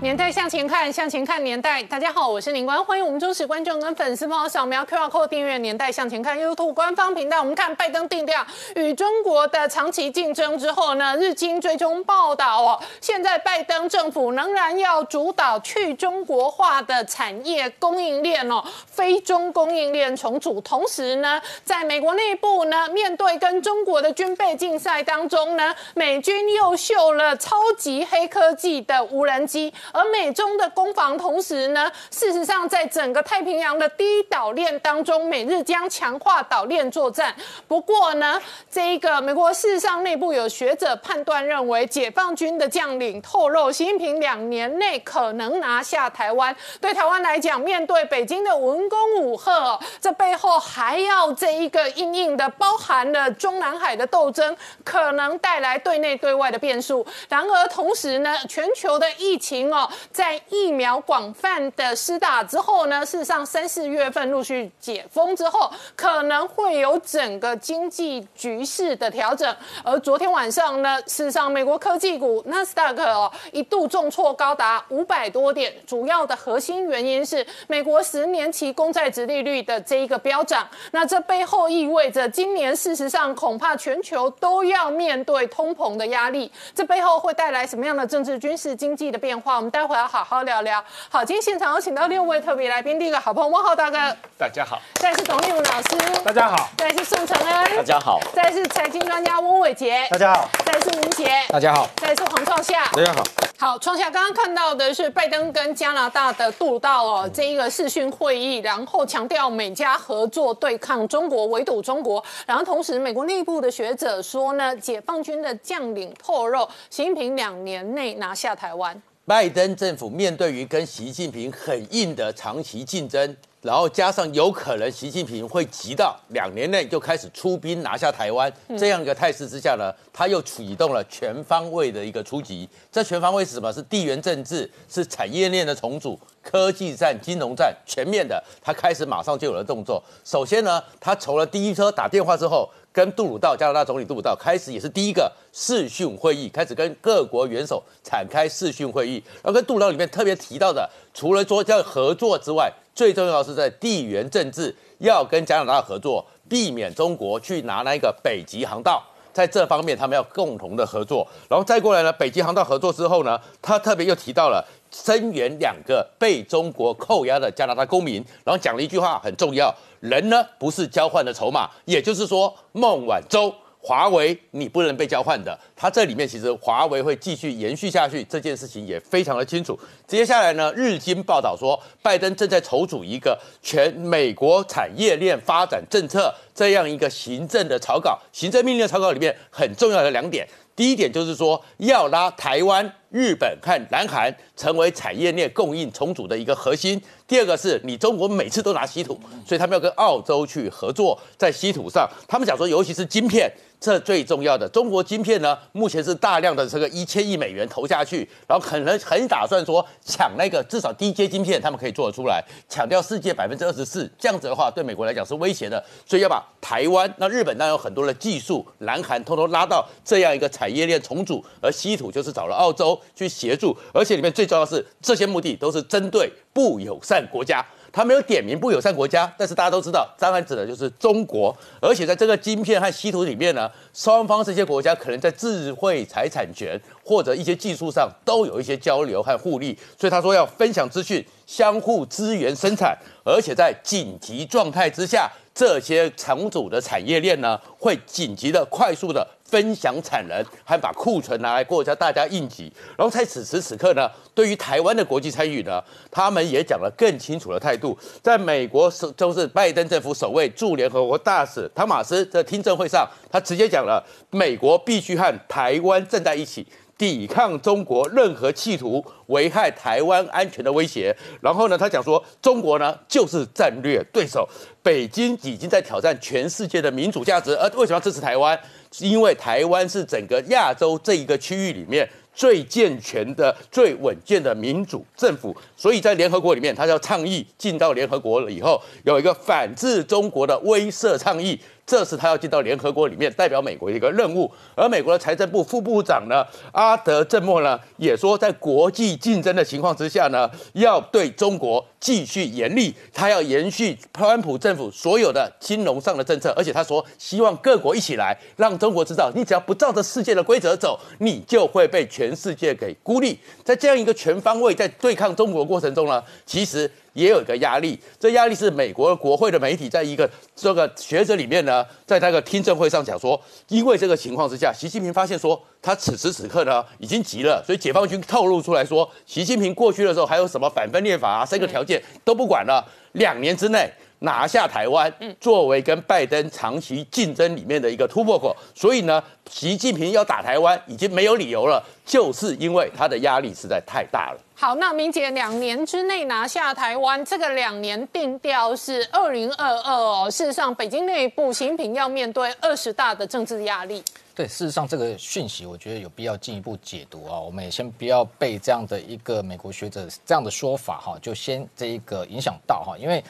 年代向前看，向前看年代。大家好，我是林官，欢迎我们忠实观众跟粉丝朋友扫描 QR Code 订阅《年代向前看》YouTube 官方频道。我们看拜登定调与中国的长期竞争之后呢，日经追踪报道哦，现在拜登政府仍然要主导去中国化的产业供应链哦，非中供应链重组。同时呢，在美国内部呢，面对跟中国的军备竞赛当中呢，美军又秀了超级黑科技的无人机。而美中的攻防，同时呢，事实上在整个太平洋的第一岛链当中，美日将强化岛链作战。不过呢，这一个美国事实上内部有学者判断认为，解放军的将领透露，习近平两年内可能拿下台湾。对台湾来讲，面对北京的文攻武吓，这背后还要这一个硬硬的，包含了中南海的斗争，可能带来对内对外的变数。然而同时呢，全球的疫情哦。在疫苗广泛的施打之后呢，事实上三四月份陆续解封之后，可能会有整个经济局势的调整。而昨天晚上呢，事实上美国科技股纳斯达克哦一度重挫高达五百多点，主要的核心原因是美国十年期公债值利率的这一个飙涨。那这背后意味着今年事实上恐怕全球都要面对通膨的压力。这背后会带来什么样的政治、军事、经济的变化？待会。要好好聊聊。好，今天现场有请到六位特别来宾。第一个好朋友汪浩大哥，大家好；再是董立武老师，大家好；再是宋承恩，大家好；再是财经专家翁伟杰，大家好；再是吴杰，大家好；再是黄创夏，大家好。好，创夏刚刚看到的是拜登跟加拿大的杜鲁道哦这一个视讯会议，然后强调美加合作对抗中国，围堵中国。然后同时，美国内部的学者说呢，解放军的将领透露，习近平两年内拿下台湾。拜登政府面对于跟习近平很硬的长期竞争，然后加上有可能习近平会急到两年内就开始出兵拿下台湾这样一个态势之下呢，他又启动了全方位的一个出击。这全方位是什么？是地缘政治，是产业链的重组，科技战、金融战，全面的。他开始马上就有了动作。首先呢，他从了第一车打电话之后。跟杜鲁道，加拿大总理杜鲁道开始也是第一个视讯会议，开始跟各国元首展开视讯会议。然后跟杜鲁道里面特别提到的，除了说要合作之外，最重要是在地缘政治要跟加拿大合作，避免中国去拿那个北极航道，在这方面他们要共同的合作。然后再过来呢，北极航道合作之后呢，他特别又提到了声援两个被中国扣押的加拿大公民，然后讲了一句话很重要。人呢不是交换的筹码，也就是说，孟晚舟、华为你不能被交换的。它这里面其实华为会继续延续下去，这件事情也非常的清楚。接下来呢，日经报道说，拜登正在筹组一个全美国产业链发展政策这样一个行政的草稿，行政命令草稿里面很重要的两点。第一点就是说，要拉台湾、日本和南韩成为产业链供应重组的一个核心。第二个是你中国每次都拿稀土，所以他们要跟澳洲去合作，在稀土上，他们想说，尤其是晶片。这最重要的，中国晶片呢，目前是大量的这个一千亿美元投下去，然后可能很打算说抢那个至少低阶晶片，他们可以做得出来，抢掉世界百分之二十四，这样子的话对美国来讲是威胁的，所以要把台湾、那日本那有很多的技术，南韩偷偷拉到这样一个产业链重组，而稀土就是找了澳洲去协助，而且里面最重要的是这些目的都是针对不友善国家。他没有点名不友善国家，但是大家都知道，当然指的就是中国。而且在这个晶片和稀土里面呢，双方这些国家可能在智慧财产权或者一些技术上都有一些交流和互利。所以他说要分享资讯，相互资源生产，而且在紧急状态之下，这些重组的产业链呢，会紧急的、快速的。分享产能，还把库存拿来过家大家应急。然后在此时此刻呢，对于台湾的国际参与呢，他们也讲了更清楚的态度。在美国首就是拜登政府首位驻联合国大使汤马斯在听证会上，他直接讲了，美国必须和台湾站在一起。抵抗中国任何企图危害台湾安全的威胁。然后呢，他讲说，中国呢就是战略对手，北京已经在挑战全世界的民主价值。而为什么要支持台湾？因为台湾是整个亚洲这一个区域里面。最健全的、最稳健的民主政府。所以在联合国里面，他要倡议进到联合国了以后，有一个反制中国的威慑倡议。这是他要进到联合国里面代表美国一个任务，而美国的财政部副部长呢，阿德郑默呢，也说在国际竞争的情况之下呢，要对中国继续严厉，他要延续川普政府所有的金融上的政策，而且他说希望各国一起来，让中国知道，你只要不照着世界的规则走，你就会被全世界给孤立。在这样一个全方位在对抗中国过程中呢，其实。也有一个压力，这压力是美国国会的媒体在一个这个学者里面呢，在那个听证会上讲说，因为这个情况之下，习近平发现说他此时此刻呢已经急了，所以解放军透露出来说，习近平过去的时候还有什么反分裂法啊，三个条件都不管了，两年之内。拿下台湾，作为跟拜登长期竞争里面的一个突破口，所以呢，习近平要打台湾已经没有理由了，就是因为他的压力实在太大了。好，那明姐两年之内拿下台湾，这个两年定调是二零二二哦。事实上，北京内部习近平要面对二十大的政治压力。对，事实上这个讯息，我觉得有必要进一步解读啊。我们也先不要被这样的一个美国学者这样的说法哈，就先这一个影响到哈，因为。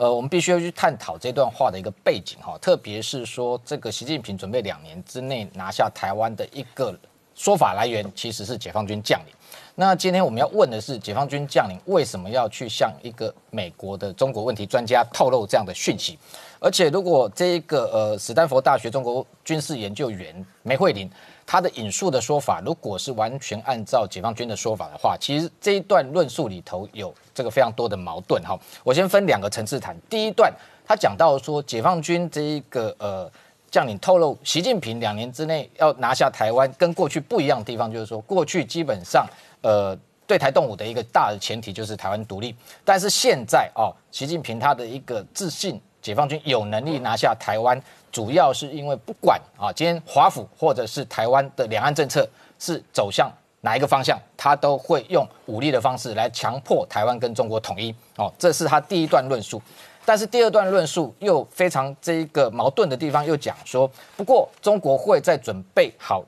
呃，我们必须要去探讨这段话的一个背景哈，特别是说这个习近平准备两年之内拿下台湾的一个说法来源，其实是解放军将领。那今天我们要问的是，解放军将领为什么要去向一个美国的中国问题专家透露这样的讯息？而且，如果这一个呃，史丹佛大学中国军事研究员梅惠玲。他的引述的说法，如果是完全按照解放军的说法的话，其实这一段论述里头有这个非常多的矛盾哈。我先分两个层次谈。第一段，他讲到说，解放军这一个呃将领透露，习近平两年之内要拿下台湾，跟过去不一样的地方就是说，过去基本上呃对台动武的一个大的前提就是台湾独立，但是现在哦，习近平他的一个自信，解放军有能力拿下台湾。主要是因为不管啊，今天华府或者是台湾的两岸政策是走向哪一个方向，他都会用武力的方式来强迫台湾跟中国统一哦，这是他第一段论述。但是第二段论述又非常这一个矛盾的地方，又讲说，不过中国会在准备好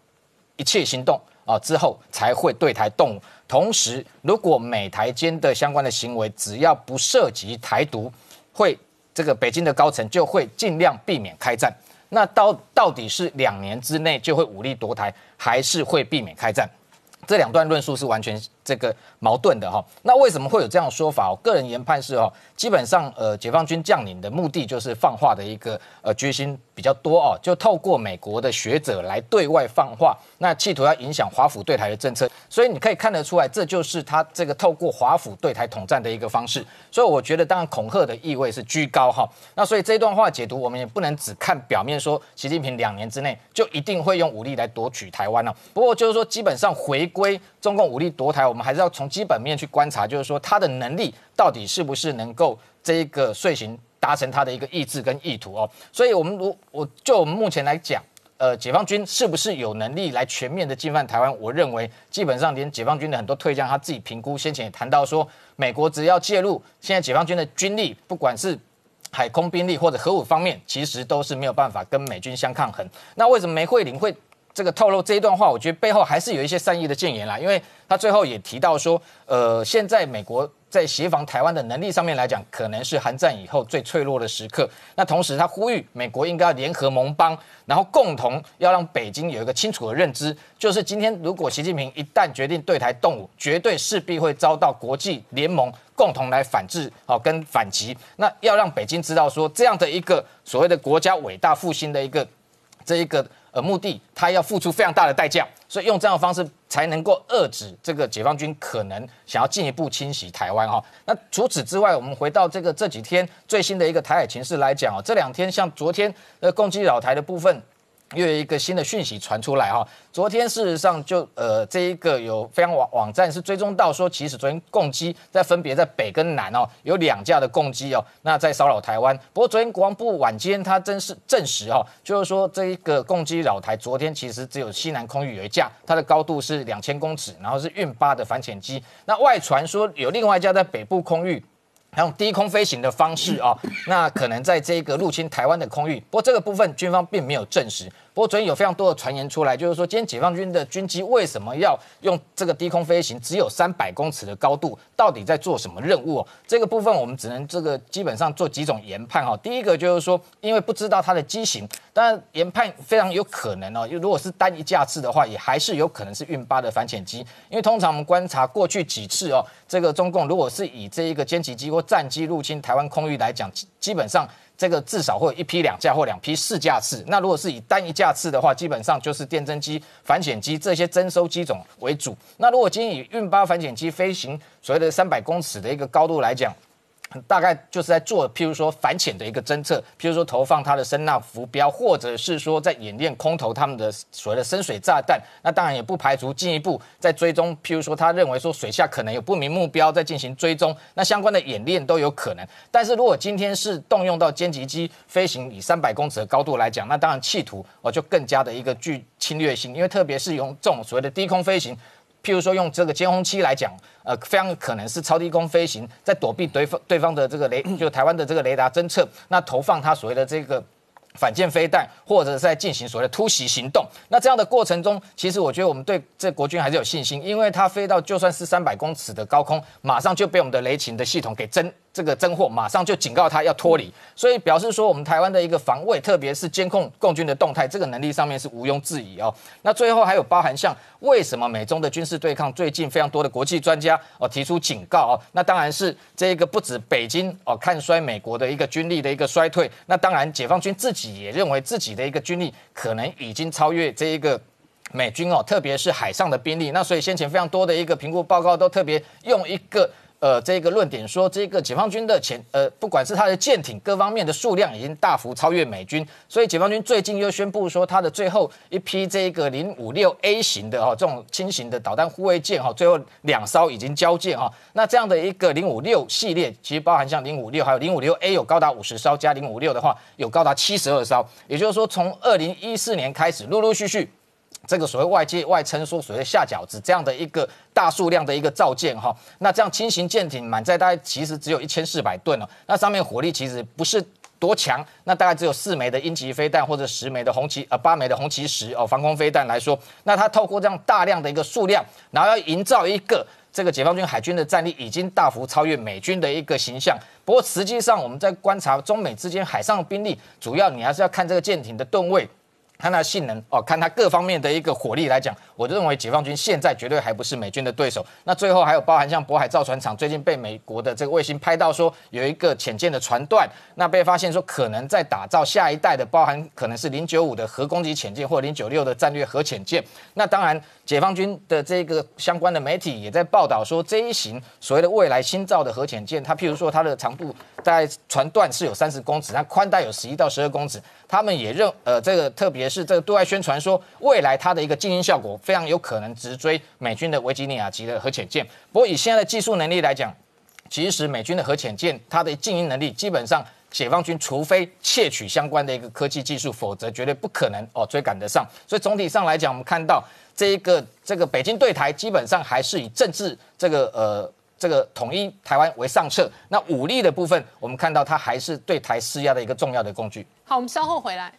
一切行动啊之后，才会对台动武。同时，如果美台间的相关的行为只要不涉及台独，会。这个北京的高层就会尽量避免开战。那到到底是两年之内就会武力夺台，还是会避免开战？这两段论述是完全这个矛盾的哈。那为什么会有这样说法？我个人研判是哦，基本上呃，解放军将领的目的就是放话的一个呃决心比较多哦，就透过美国的学者来对外放话，那企图要影响华府对台的政策。所以你可以看得出来，这就是他这个透过华府对台统战的一个方式。所以我觉得，当然恐吓的意味是居高哈。那所以这段话解读，我们也不能只看表面说，习近平两年之内就一定会用武力来夺取台湾了。不过就是说，基本上回归中共武力夺台，我们还是要从基本面去观察，就是说他的能力到底是不是能够这一个遂行达成他的一个意志跟意图哦。所以我们如我就我们目前来讲。呃，解放军是不是有能力来全面的进犯台湾？我认为基本上连解放军的很多退将他自己评估，先前也谈到说，美国只要介入，现在解放军的军力，不管是海空兵力或者核武方面，其实都是没有办法跟美军相抗衡。那为什么梅惠玲会这个透露这一段话？我觉得背后还是有一些善意的谏言啦，因为他最后也提到说，呃，现在美国。在协防台湾的能力上面来讲，可能是韩战以后最脆弱的时刻。那同时，他呼吁美国应该要联合盟邦，然后共同要让北京有一个清楚的认知，就是今天如果习近平一旦决定对台动武，绝对势必会遭到国际联盟共同来反制，好跟反击。那要让北京知道说，这样的一个所谓的国家伟大复兴的一个这一个。呃，目的他要付出非常大的代价，所以用这样的方式才能够遏制这个解放军可能想要进一步侵袭台湾哈。那除此之外，我们回到这个这几天最新的一个台海情势来讲哦，这两天像昨天呃攻击老台的部分。又有一个新的讯息传出来哈，昨天事实上就呃这一个有非常网网站是追踪到说，其实昨天共机在分别在北跟南哦有两架的共机哦，那在骚扰台湾。不过昨天国防部晚间他真是证实哈，就是说这一个共机扰台，昨天其实只有西南空域有一架，它的高度是两千公尺，然后是运八的反潜机。那外传说有另外一架在北部空域。用低空飞行的方式啊，那可能在这个入侵台湾的空域，不过这个部分军方并没有证实。不过昨天有非常多的传言出来，就是说今天解放军的军机为什么要用这个低空飞行，只有三百公尺的高度，到底在做什么任务？这个部分我们只能这个基本上做几种研判哈。第一个就是说，因为不知道它的机型，当然研判非常有可能哦，如果是单一架次的话，也还是有可能是运八的反潜机，因为通常我们观察过去几次哦，这个中共如果是以这一个歼击机或战机入侵台湾空域来讲，基本上。这个至少会有一批两架或两批四架次。那如果是以单一架次的话，基本上就是电侦机、反潜机这些征收机种为主。那如果今天以运八反潜机飞行所谓的三百公尺的一个高度来讲，大概就是在做，譬如说反潜的一个侦测，譬如说投放它的声呐浮标，或者是说在演练空投他们的所谓的深水炸弹。那当然也不排除进一步在追踪，譬如说他认为说水下可能有不明目标在进行追踪，那相关的演练都有可能。但是如果今天是动用到歼击机飞行以三百公尺的高度来讲，那当然企图哦就更加的一个具侵略性，因为特别是用这种所谓的低空飞行。譬如说用这个监控器来讲，呃，非常可能是超低空飞行，在躲避对方对方的这个雷，就台湾的这个雷达侦测，那投放它所谓的这个反舰飞弹，或者在进行所谓的突袭行动。那这样的过程中，其实我觉得我们对这国军还是有信心，因为它飞到就算是三百公尺的高空，马上就被我们的雷勤的系统给侦。这个侦获马上就警告他要脱离，所以表示说我们台湾的一个防卫，特别是监控共军的动态，这个能力上面是毋庸置疑哦。那最后还有包含像为什么美中的军事对抗，最近非常多的国际专家哦提出警告哦，那当然是这个不止北京哦看衰美国的一个军力的一个衰退，那当然解放军自己也认为自己的一个军力可能已经超越这一个美军哦，特别是海上的兵力。那所以先前非常多的一个评估报告都特别用一个。呃，这个论点说，这个解放军的前呃，不管是它的舰艇各方面的数量已经大幅超越美军，所以解放军最近又宣布说，它的最后一批这个零五六 A 型的哈这种轻型的导弹护卫舰哈，最后两艘已经交舰哈。那这样的一个零五六系列，其实包含像零五六还有零五六 A 有高达五十艘，加零五六的话有高达七十二艘，也就是说，从二零一四年开始，陆陆续续。这个所谓外界外称说所谓下饺子这样的一个大数量的一个造舰哈，那这样轻型舰艇满载大概其实只有一千四百吨哦，那上面火力其实不是多强，那大概只有四枚的鹰击飞弹或者十枚的红旗呃八枚的红旗十哦防空飞弹来说，那它透过这样大量的一个数量，然后要营造一个这个解放军海军的战力已经大幅超越美军的一个形象。不过实际上我们在观察中美之间海上兵力，主要你还是要看这个舰艇的吨位。看它性能哦，看它各方面的一个火力来讲，我就认为解放军现在绝对还不是美军的对手。那最后还有包含像渤海造船厂最近被美国的这个卫星拍到说有一个潜舰的船段，那被发现说可能在打造下一代的，包含可能是零九五的核攻击潜舰或零九六的战略核潜舰。那当然，解放军的这个相关的媒体也在报道说，这一型所谓的未来新造的核潜舰，它譬如说它的长度大概船段是有三十公尺，那宽带有十一到十二公尺。他们也认，呃，这个特别是这个对外宣传说，未来它的一个静音效果非常有可能直追美军的维吉尼亚级的核潜舰。不过以现在的技术能力来讲，其实美军的核潜舰它的静音能力，基本上解放军除非窃取相关的一个科技技术，否则绝对不可能哦追赶得上。所以总体上来讲，我们看到这一个这个北京对台基本上还是以政治这个呃。这个统一台湾为上策，那武力的部分，我们看到它还是对台施压的一个重要的工具。好，我们稍后回来。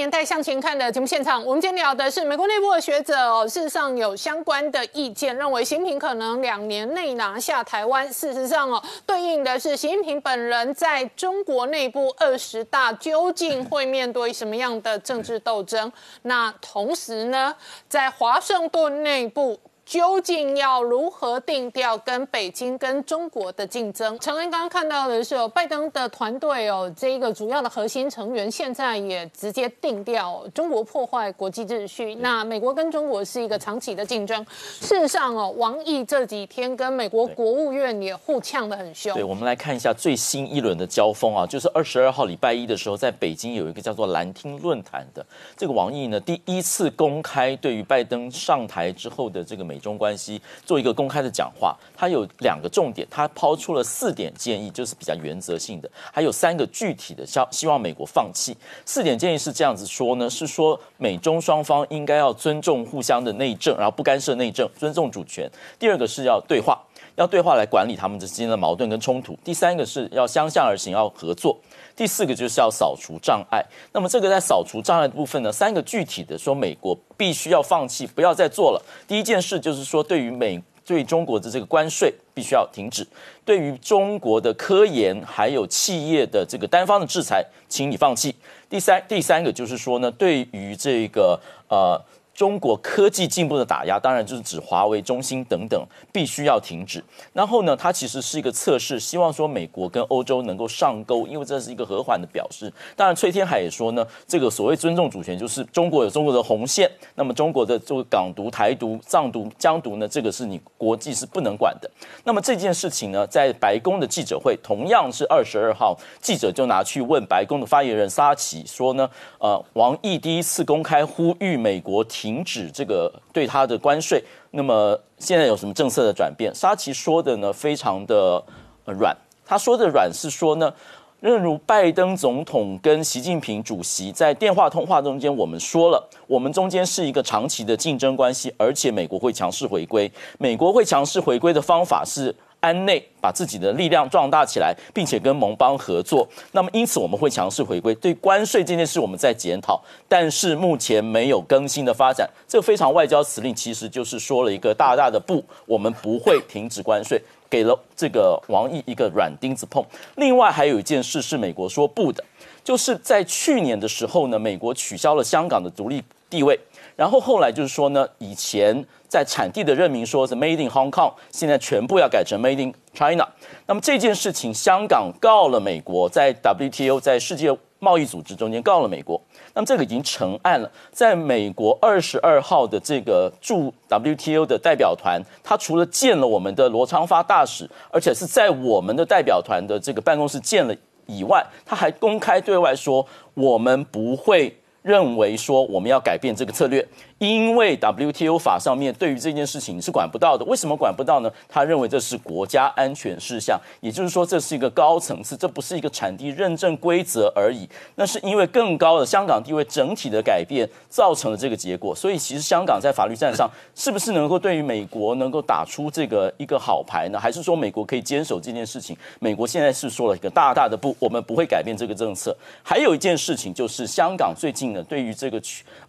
年代向前看的节目现场，我们今天聊的是美国内部的学者哦，事实上有相关的意见，认为习近平可能两年内拿下台湾。事实上哦，对应的是习近平本人在中国内部二十大究竟会面对什么样的政治斗争？那同时呢，在华盛顿内部。究竟要如何定调跟北京跟中国的竞争？陈恩刚刚看到的是，哦，拜登的团队哦，这一个主要的核心成员现在也直接定调，中国破坏国际秩序。那美国跟中国是一个长期的竞争。事实上哦，王毅这几天跟美国国务院也互呛得很凶。对，我们来看一下最新一轮的交锋啊，就是二十二号礼拜一的时候，在北京有一个叫做蓝厅论坛的这个王毅呢，第一次公开对于拜登上台之后的这个美。中关系做一个公开的讲话，他有两个重点，他抛出了四点建议，就是比较原则性的，还有三个具体的，希希望美国放弃。四点建议是这样子说呢，是说美中双方应该要尊重互相的内政，然后不干涉内政，尊重主权。第二个是要对话，要对话来管理他们之间的矛盾跟冲突。第三个是要相向而行，要合作。第四个就是要扫除障碍。那么这个在扫除障碍的部分呢，三个具体的说，美国必须要放弃，不要再做了。第一件事就是说，对于美对中国的这个关税必须要停止；对于中国的科研还有企业的这个单方的制裁，请你放弃。第三第三个就是说呢，对于这个呃。中国科技进步的打压，当然就是指华为、中兴等等，必须要停止。然后呢，它其实是一个测试，希望说美国跟欧洲能够上钩，因为这是一个和缓的表示。当然，崔天海也说呢，这个所谓尊重主权，就是中国有中国的红线，那么中国的这个港独、台独、藏独、疆独呢，这个是你国际是不能管的。那么这件事情呢，在白宫的记者会，同样是二十二号，记者就拿去问白宫的发言人沙奇说呢，呃，王毅第一次公开呼吁美国停。停止这个对他的关税，那么现在有什么政策的转变？沙奇说的呢，非常的软。他说的软是说呢，正如拜登总统跟习近平主席在电话通话中间，我们说了，我们中间是一个长期的竞争关系，而且美国会强势回归。美国会强势回归的方法是。安内把自己的力量壮大起来，并且跟盟邦合作。那么，因此我们会强势回归。对关税这件事，我们在检讨，但是目前没有更新的发展。这个非常外交辞令，其实就是说了一个大大的不，我们不会停止关税，给了这个王毅一个软钉子碰。另外还有一件事是美国说不的，就是在去年的时候呢，美国取消了香港的独立地位。然后后来就是说呢，以前在产地的任命说是 Made in Hong Kong，现在全部要改成 Made in China。那么这件事情，香港告了美国，在 WTO 在世界贸易组织中间告了美国。那么这个已经成案了，在美国二十二号的这个驻 WTO 的代表团，他除了见了我们的罗昌发大使，而且是在我们的代表团的这个办公室见了以外，他还公开对外说，我们不会。认为说我们要改变这个策略。因为 WTO 法上面对于这件事情是管不到的，为什么管不到呢？他认为这是国家安全事项，也就是说这是一个高层次，这不是一个产地认证规则而已。那是因为更高的香港地位整体的改变造成了这个结果。所以其实香港在法律战上是不是能够对于美国能够打出这个一个好牌呢？还是说美国可以坚守这件事情？美国现在是说了一个大大的不，我们不会改变这个政策。还有一件事情就是香港最近呢，对于这个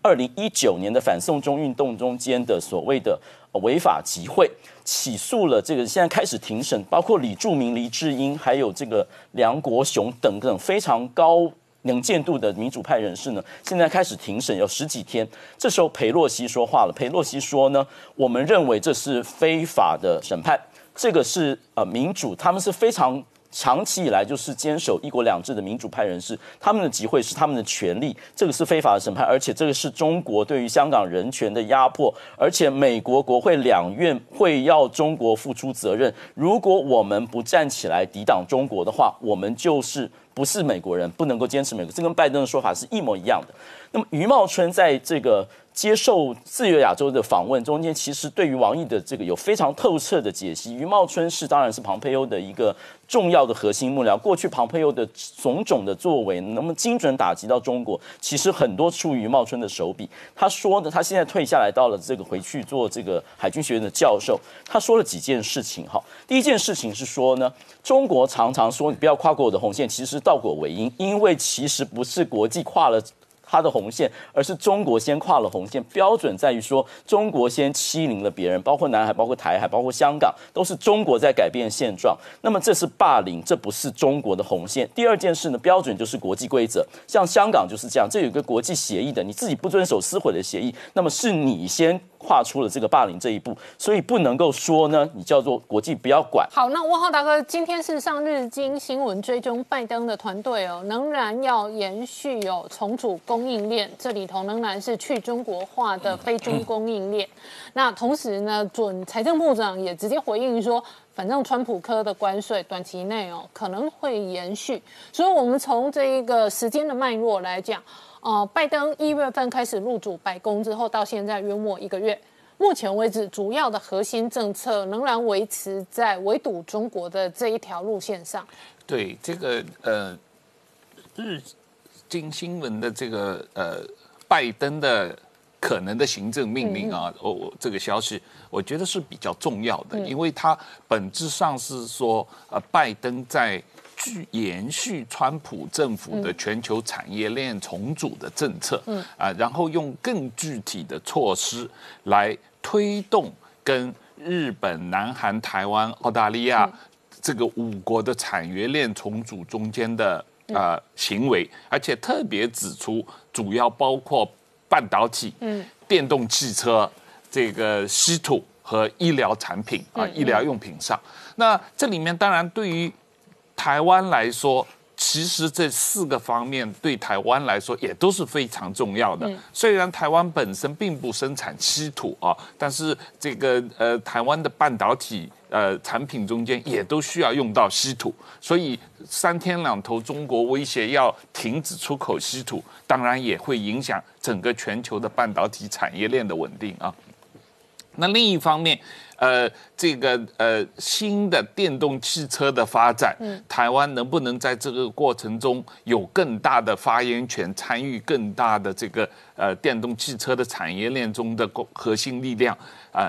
二零一九年的反送中运动中间的所谓的违法集会，起诉了这个现在开始庭审，包括李柱铭、黎智英，还有这个梁国雄等等非常高能见度的民主派人士呢，现在开始庭审有十几天。这时候裴洛西说话了，裴洛西说呢，我们认为这是非法的审判，这个是呃民主，他们是非常。长期以来就是坚守一国两制的民主派人士，他们的集会是他们的权利，这个是非法的审判，而且这个是中国对于香港人权的压迫，而且美国国会两院会要中国付出责任。如果我们不站起来抵挡中国的话，我们就是不是美国人，不能够坚持美国。这跟拜登的说法是一模一样的。那么余茂春在这个。接受自由亚洲的访问中间，其实对于王毅的这个有非常透彻的解析。余茂春是当然是庞佩欧的一个重要的核心幕僚。过去庞佩欧的种种的作为，能不能精准打击到中国，其实很多出于余茂春的手笔。他说的，他现在退下来到了这个回去做这个海军学院的教授。他说了几件事情哈。第一件事情是说呢，中国常常说你不要跨过我的红线，其实倒果为因，因为其实不是国际跨了。它的红线，而是中国先跨了红线。标准在于说，中国先欺凌了别人，包括南海、包括台海、包括香港，都是中国在改变现状。那么这是霸凌，这不是中国的红线。第二件事呢，标准就是国际规则，像香港就是这样，这有一个国际协议的，你自己不遵守撕毁的协议，那么是你先。跨出了这个霸凌这一步，所以不能够说呢，你叫做国际不要管。好，那汪浩大哥，今天是上日经新闻追踪拜登的团队哦，仍然要延续有重组供应链，这里头仍然是去中国化的非中供应链。那同时呢，准财政部长也直接回应说，反正川普科的关税短期内哦可能会延续，所以我们从这一个时间的脉络来讲。哦，拜登一月份开始入主白宫之后，到现在约莫一个月。目前为止主要的核心政策仍然维持在围堵中国的这一条路线上。对这个呃，日经新闻的这个呃，拜登的可能的行政命令啊，哦，这个消息我觉得是比较重要的，因为它本质上是说，呃，拜登在。续延续川普政府的全球产业链重组的政策，嗯。啊，然后用更具体的措施来推动跟日本、南韩、台湾、澳大利亚这个五国的产业链重组中间的呃行为，而且特别指出，主要包括半导体、嗯，电动汽车、这个稀土和医疗产品啊，医疗用品上。那这里面当然对于台湾来说，其实这四个方面对台湾来说也都是非常重要的。虽然台湾本身并不生产稀土啊，但是这个呃台湾的半导体呃产品中间也都需要用到稀土，所以三天两头中国威胁要停止出口稀土，当然也会影响整个全球的半导体产业链的稳定啊。那另一方面。呃，这个呃新的电动汽车的发展，台湾能不能在这个过程中有更大的发言权，参与更大的这个呃电动汽车的产业链中的核心力量啊？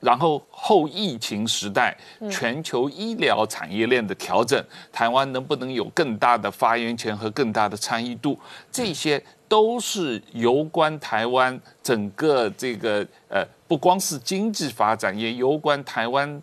然后后疫情时代，全球医疗产业链的调整，台湾能不能有更大的发言权和更大的参与度？这些都是有关台湾整个这个呃。不光是经济发展，也攸关台湾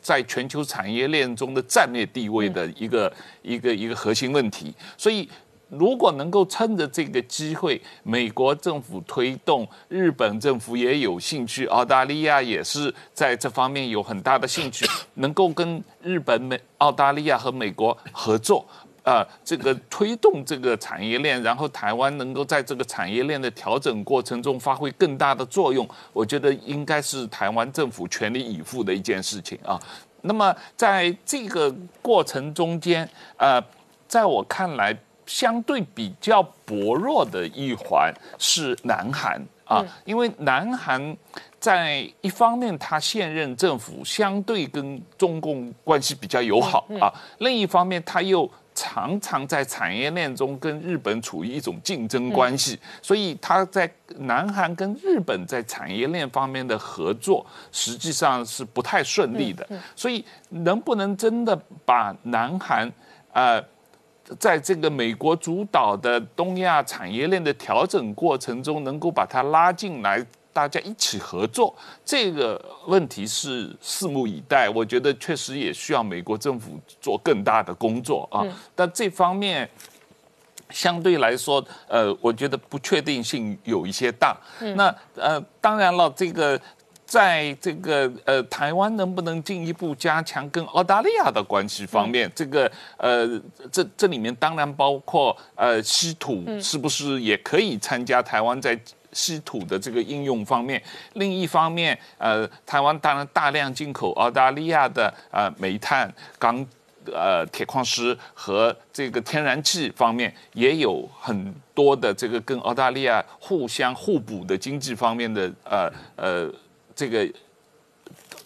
在全球产业链中的战略地位的一个一个一个核心问题。所以，如果能够趁着这个机会，美国政府推动，日本政府也有兴趣，澳大利亚也是在这方面有很大的兴趣，能够跟日本、美、澳大利亚和美国合作。啊，这个推动这个产业链，然后台湾能够在这个产业链的调整过程中发挥更大的作用，我觉得应该是台湾政府全力以赴的一件事情啊。那么在这个过程中间，呃，在我看来，相对比较薄弱的一环是南韩啊，因为南韩在一方面，他现任政府相对跟中共关系比较友好啊，另一方面他又。常常在产业链中跟日本处于一种竞争关系，所以他在南韩跟日本在产业链方面的合作实际上是不太顺利的。所以能不能真的把南韩呃，在这个美国主导的东亚产业链的调整过程中，能够把它拉进来？大家一起合作，这个问题是拭目以待。我觉得确实也需要美国政府做更大的工作啊。但这方面相对来说，呃，我觉得不确定性有一些大。那呃，当然了，这个在这个呃台湾能不能进一步加强跟澳大利亚的关系方面，这个呃这这里面当然包括呃稀土是不是也可以参加台湾在。稀土的这个应用方面，另一方面，呃，台湾当然大量进口澳大利亚的呃煤炭、钢、呃铁矿石和这个天然气方面，也有很多的这个跟澳大利亚互相互补的经济方面的呃呃这个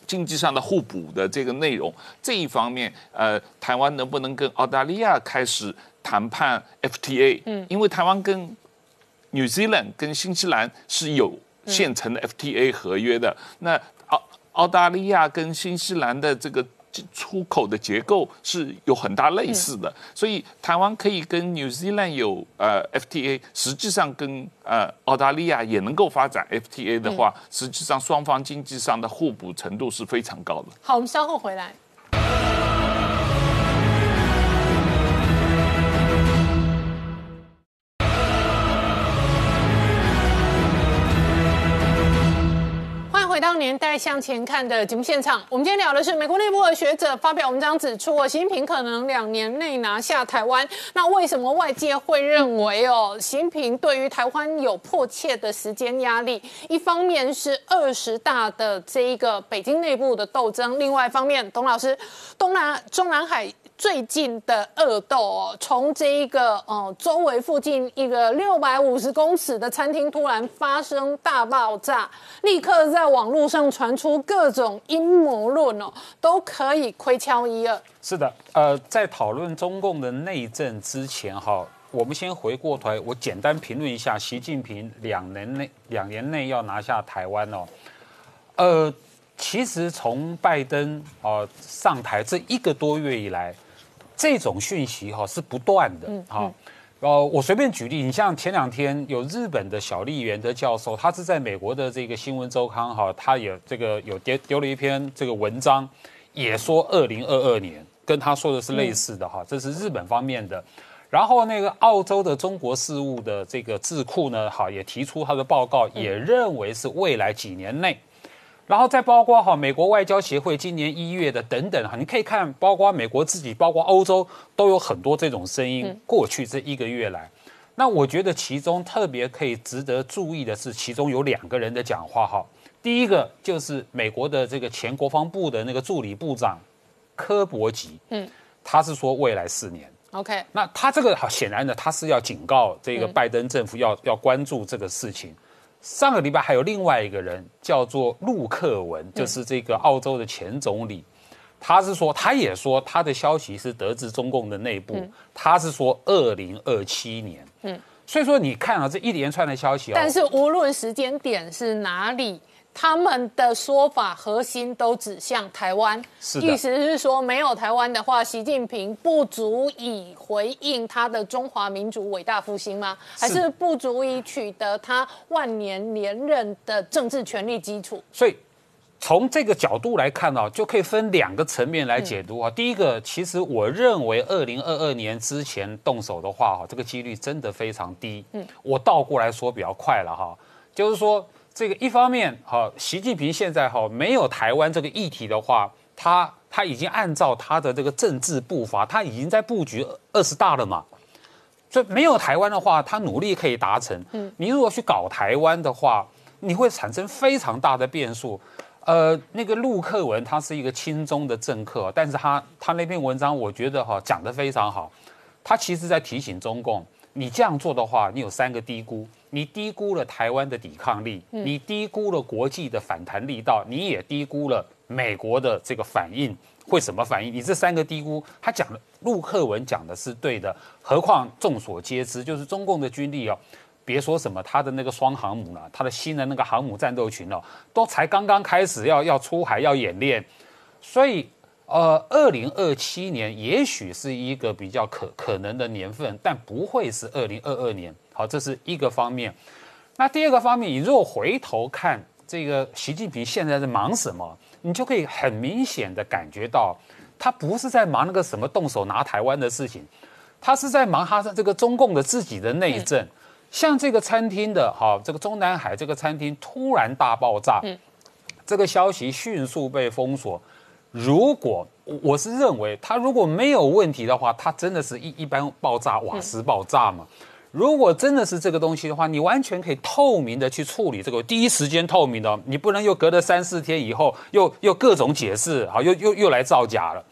经济上的互补的这个内容。这一方面，呃，台湾能不能跟澳大利亚开始谈判 FTA？嗯，因为台湾跟 New Zealand 跟新西兰是有现成的 FTA 合约的，那澳澳大利亚跟新西兰的这个出口的结构是有很大类似的，所以台湾可以跟 New Zealand 有呃 FTA，实际上跟呃澳大利亚也能够发展 FTA 的话，实际上双方经济上的互补程度是非常高的。好，我们稍后回来。上年代向前看的节目现场，我们今天聊的是美国内部的学者发表文章指出，习近平可能两年内拿下台湾。那为什么外界会认为哦，习近平对于台湾有迫切的时间压力？一方面是二十大的这一个北京内部的斗争，另外一方面，董老师，东南中南海。最近的恶斗哦，从这一个呃周围附近一个六百五十公尺的餐厅突然发生大爆炸，立刻在网络上传出各种阴谋论哦，都可以窥敲一二。是的，呃，在讨论中共的内政之前哈，我们先回过头，我简单评论一下习近平两年内两年内要拿下台湾哦，呃，其实从拜登哦上台这一个多月以来。这种讯息哈是不断的哈，呃，我随便举例，你像前两天有日本的小笠原的教授，他是在美国的这个新闻周刊哈，他也这个有丢丢了一篇这个文章，也说二零二二年跟他说的是类似的哈，这是日本方面的。然后那个澳洲的中国事务的这个智库呢，哈也提出他的报告，也认为是未来几年内。然后再包括哈美国外交协会今年一月的等等哈，你可以看，包括美国自己，包括欧洲都有很多这种声音。过去这一个月来，那我觉得其中特别可以值得注意的是，其中有两个人的讲话哈。第一个就是美国的这个前国防部的那个助理部长科伯吉，嗯，他是说未来四年，OK，那他这个好显然呢，他是要警告这个拜登政府要要关注这个事情。上个礼拜还有另外一个人叫做陆克文，就是这个澳洲的前总理，他是说，他也说他的消息是得知中共的内部，他是说二零二七年，嗯，所以说你看啊，这一连串的消息，但是无论时间点是哪里。他们的说法核心都指向台湾，意思是说没有台湾的话，习近平不足以回应他的中华民族伟大复兴吗？还是不足以取得他万年连任的政治权力基础？所以从这个角度来看呢，就可以分两个层面来解读啊。第一个，其实我认为二零二二年之前动手的话，哈，这个几率真的非常低。嗯，我倒过来说比较快了哈，就是说。这个一方面，哈，习近平现在哈没有台湾这个议题的话，他他已经按照他的这个政治步伐，他已经在布局二十大了嘛。所以没有台湾的话，他努力可以达成。嗯，你如果去搞台湾的话，你会产生非常大的变数。呃，那个陆克文他是一个亲中的政客，但是他他那篇文章我觉得哈讲得非常好，他其实在提醒中共，你这样做的话，你有三个低估。你低估了台湾的抵抗力，你低估了国际的反弹力道，你也低估了美国的这个反应会什么反应？你这三个低估，他讲的陆克文讲的是对的。何况众所皆知，就是中共的军力哦，别说什么他的那个双航母了，他的新的那个航母战斗群哦，都才刚刚开始要要出海要演练，所以呃，二零二七年也许是一个比较可可能的年份，但不会是二零二二年。好，这是一个方面。那第二个方面，你如果回头看这个习近平现在在忙什么，你就可以很明显的感觉到，他不是在忙那个什么动手拿台湾的事情，他是在忙他的这个中共的自己的内政。像这个餐厅的哈，这个中南海这个餐厅突然大爆炸，这个消息迅速被封锁。如果我是认为他如果没有问题的话，他真的是一一般爆炸瓦斯爆炸嘛？如果真的是这个东西的话，你完全可以透明的去处理这个，第一时间透明的，你不能又隔了三四天以后又又各种解释，好，又又又来造假了。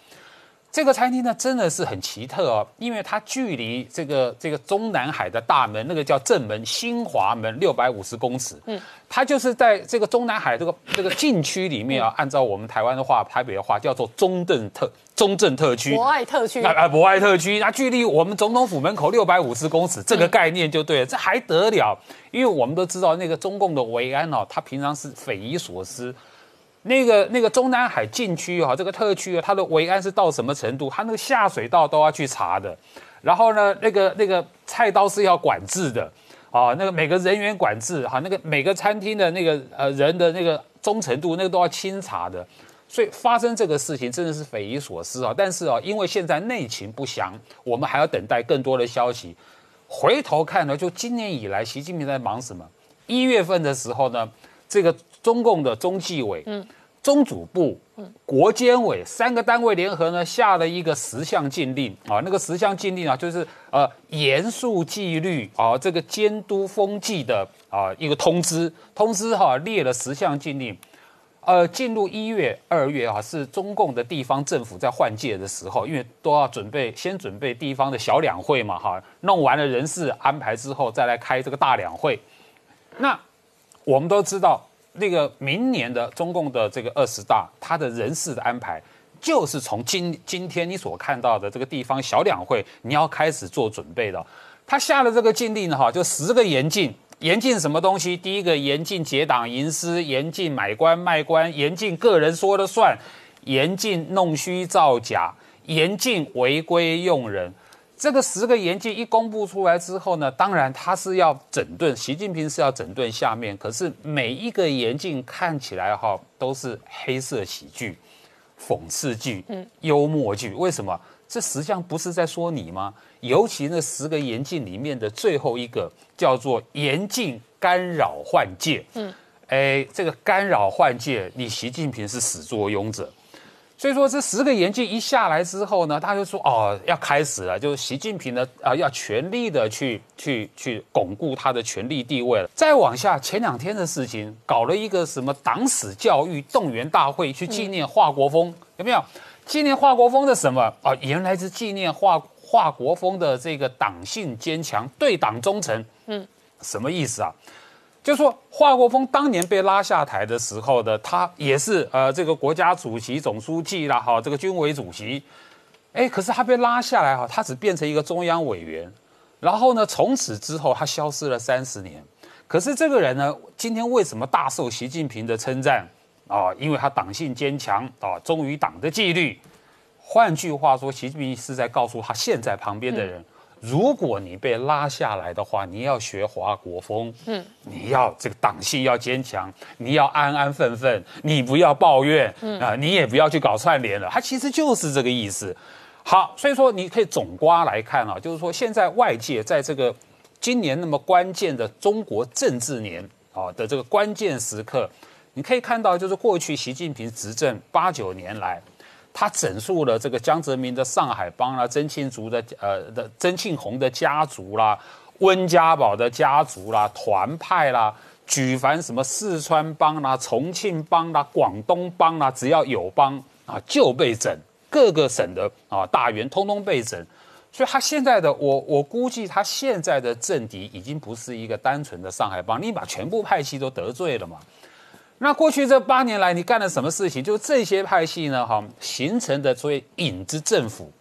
这个餐厅呢，真的是很奇特哦，因为它距离这个这个中南海的大门，那个叫正门新华门，六百五十公尺。嗯，它就是在这个中南海这个这个禁区里面啊，按照我们台湾的话，台北的话叫做中正特中正特区，博爱特区啊啊，博爱特区，那距离我们总统府门口六百五十公尺，这个概念就对了，这还得了？因为我们都知道那个中共的维安哦，他平常是匪夷所思。那个那个中南海禁区哈，这个特区，它的维安是到什么程度？它那个下水道都要去查的，然后呢，那个那个菜刀是要管制的，啊，那个每个人员管制哈，那个每个餐厅的那个呃人的那个忠诚度，那个都要清查的，所以发生这个事情真的是匪夷所思啊！但是啊，因为现在内情不详，我们还要等待更多的消息。回头看呢，就今年以来，习近平在忙什么？一月份的时候呢？这个中共的中纪委、中组部、国监委三个单位联合呢下了一个十项禁令啊，那个十项禁令啊，就是呃严肃纪律啊，这个监督风纪的啊一个通知，通知哈、列了十项禁令。呃，进入一月、二月啊，是中共的地方政府在换届的时候，因为都要准备先准备地方的小两会嘛，哈，弄完了人事安排之后，再来开这个大两会。那我们都知道，那个明年的中共的这个二十大，它的人事的安排，就是从今今天你所看到的这个地方小两会，你要开始做准备的。他下了这个禁令，哈，就十个严禁。严禁什么东西？第一个严禁结党营私，严禁买官卖官，严禁个人说了算，严禁弄虚造假，严禁违规用人。这个十个严禁一公布出来之后呢，当然他是要整顿，习近平是要整顿下面。可是每一个严禁看起来哈都是黑色喜剧、讽刺剧、幽默剧。为什么？这实际上不是在说你吗？尤其那十个严禁里面的最后一个叫做严禁干扰换届。嗯，哎，这个干扰换届，你习近平是始作俑者。所以说这十个严禁一下来之后呢，他就说哦，要开始了，就是习近平呢啊，要全力的去去去巩固他的权力地位了。再往下，前两天的事情，搞了一个什么党史教育动员大会，去纪念华国锋，有没有？纪念华国锋的什么啊？原来是纪念华华国锋的这个党性坚强、对党忠诚。嗯，什么意思啊？就说华国锋当年被拉下台的时候的，他也是呃这个国家主席、总书记啦，哈，这个军委主席。哎，可是他被拉下来哈，他只变成一个中央委员，然后呢，从此之后他消失了三十年。可是这个人呢，今天为什么大受习近平的称赞？啊，因为他党性坚强啊，忠于党的纪律。换句话说，习近平是在告诉他现在旁边的人：如果你被拉下来的话，你要学华国锋，嗯，你要这个党性要坚强，你要安安分分，你不要抱怨，嗯啊，你也不要去搞串联了。他其实就是这个意思。好，所以说你可以总瓜来看啊，就是说现在外界在这个今年那么关键的中国政治年啊的这个关键时刻。你可以看到，就是过去习近平执政八九年来，他整肃了这个江泽民的上海帮啦、曾庆竹的呃的曾庆红的家族啦、温家宝的家族啦、团派啦，举凡什么四川帮啦、重庆帮啦、广东帮啦，只要有帮啊就被整，各个省的啊大员通通被整，所以他现在的我我估计他现在的政敌已经不是一个单纯的上海帮，你把全部派系都得罪了嘛。那过去这八年来，你干了什么事情？就这些派系呢，哈，形成的所谓影子政府，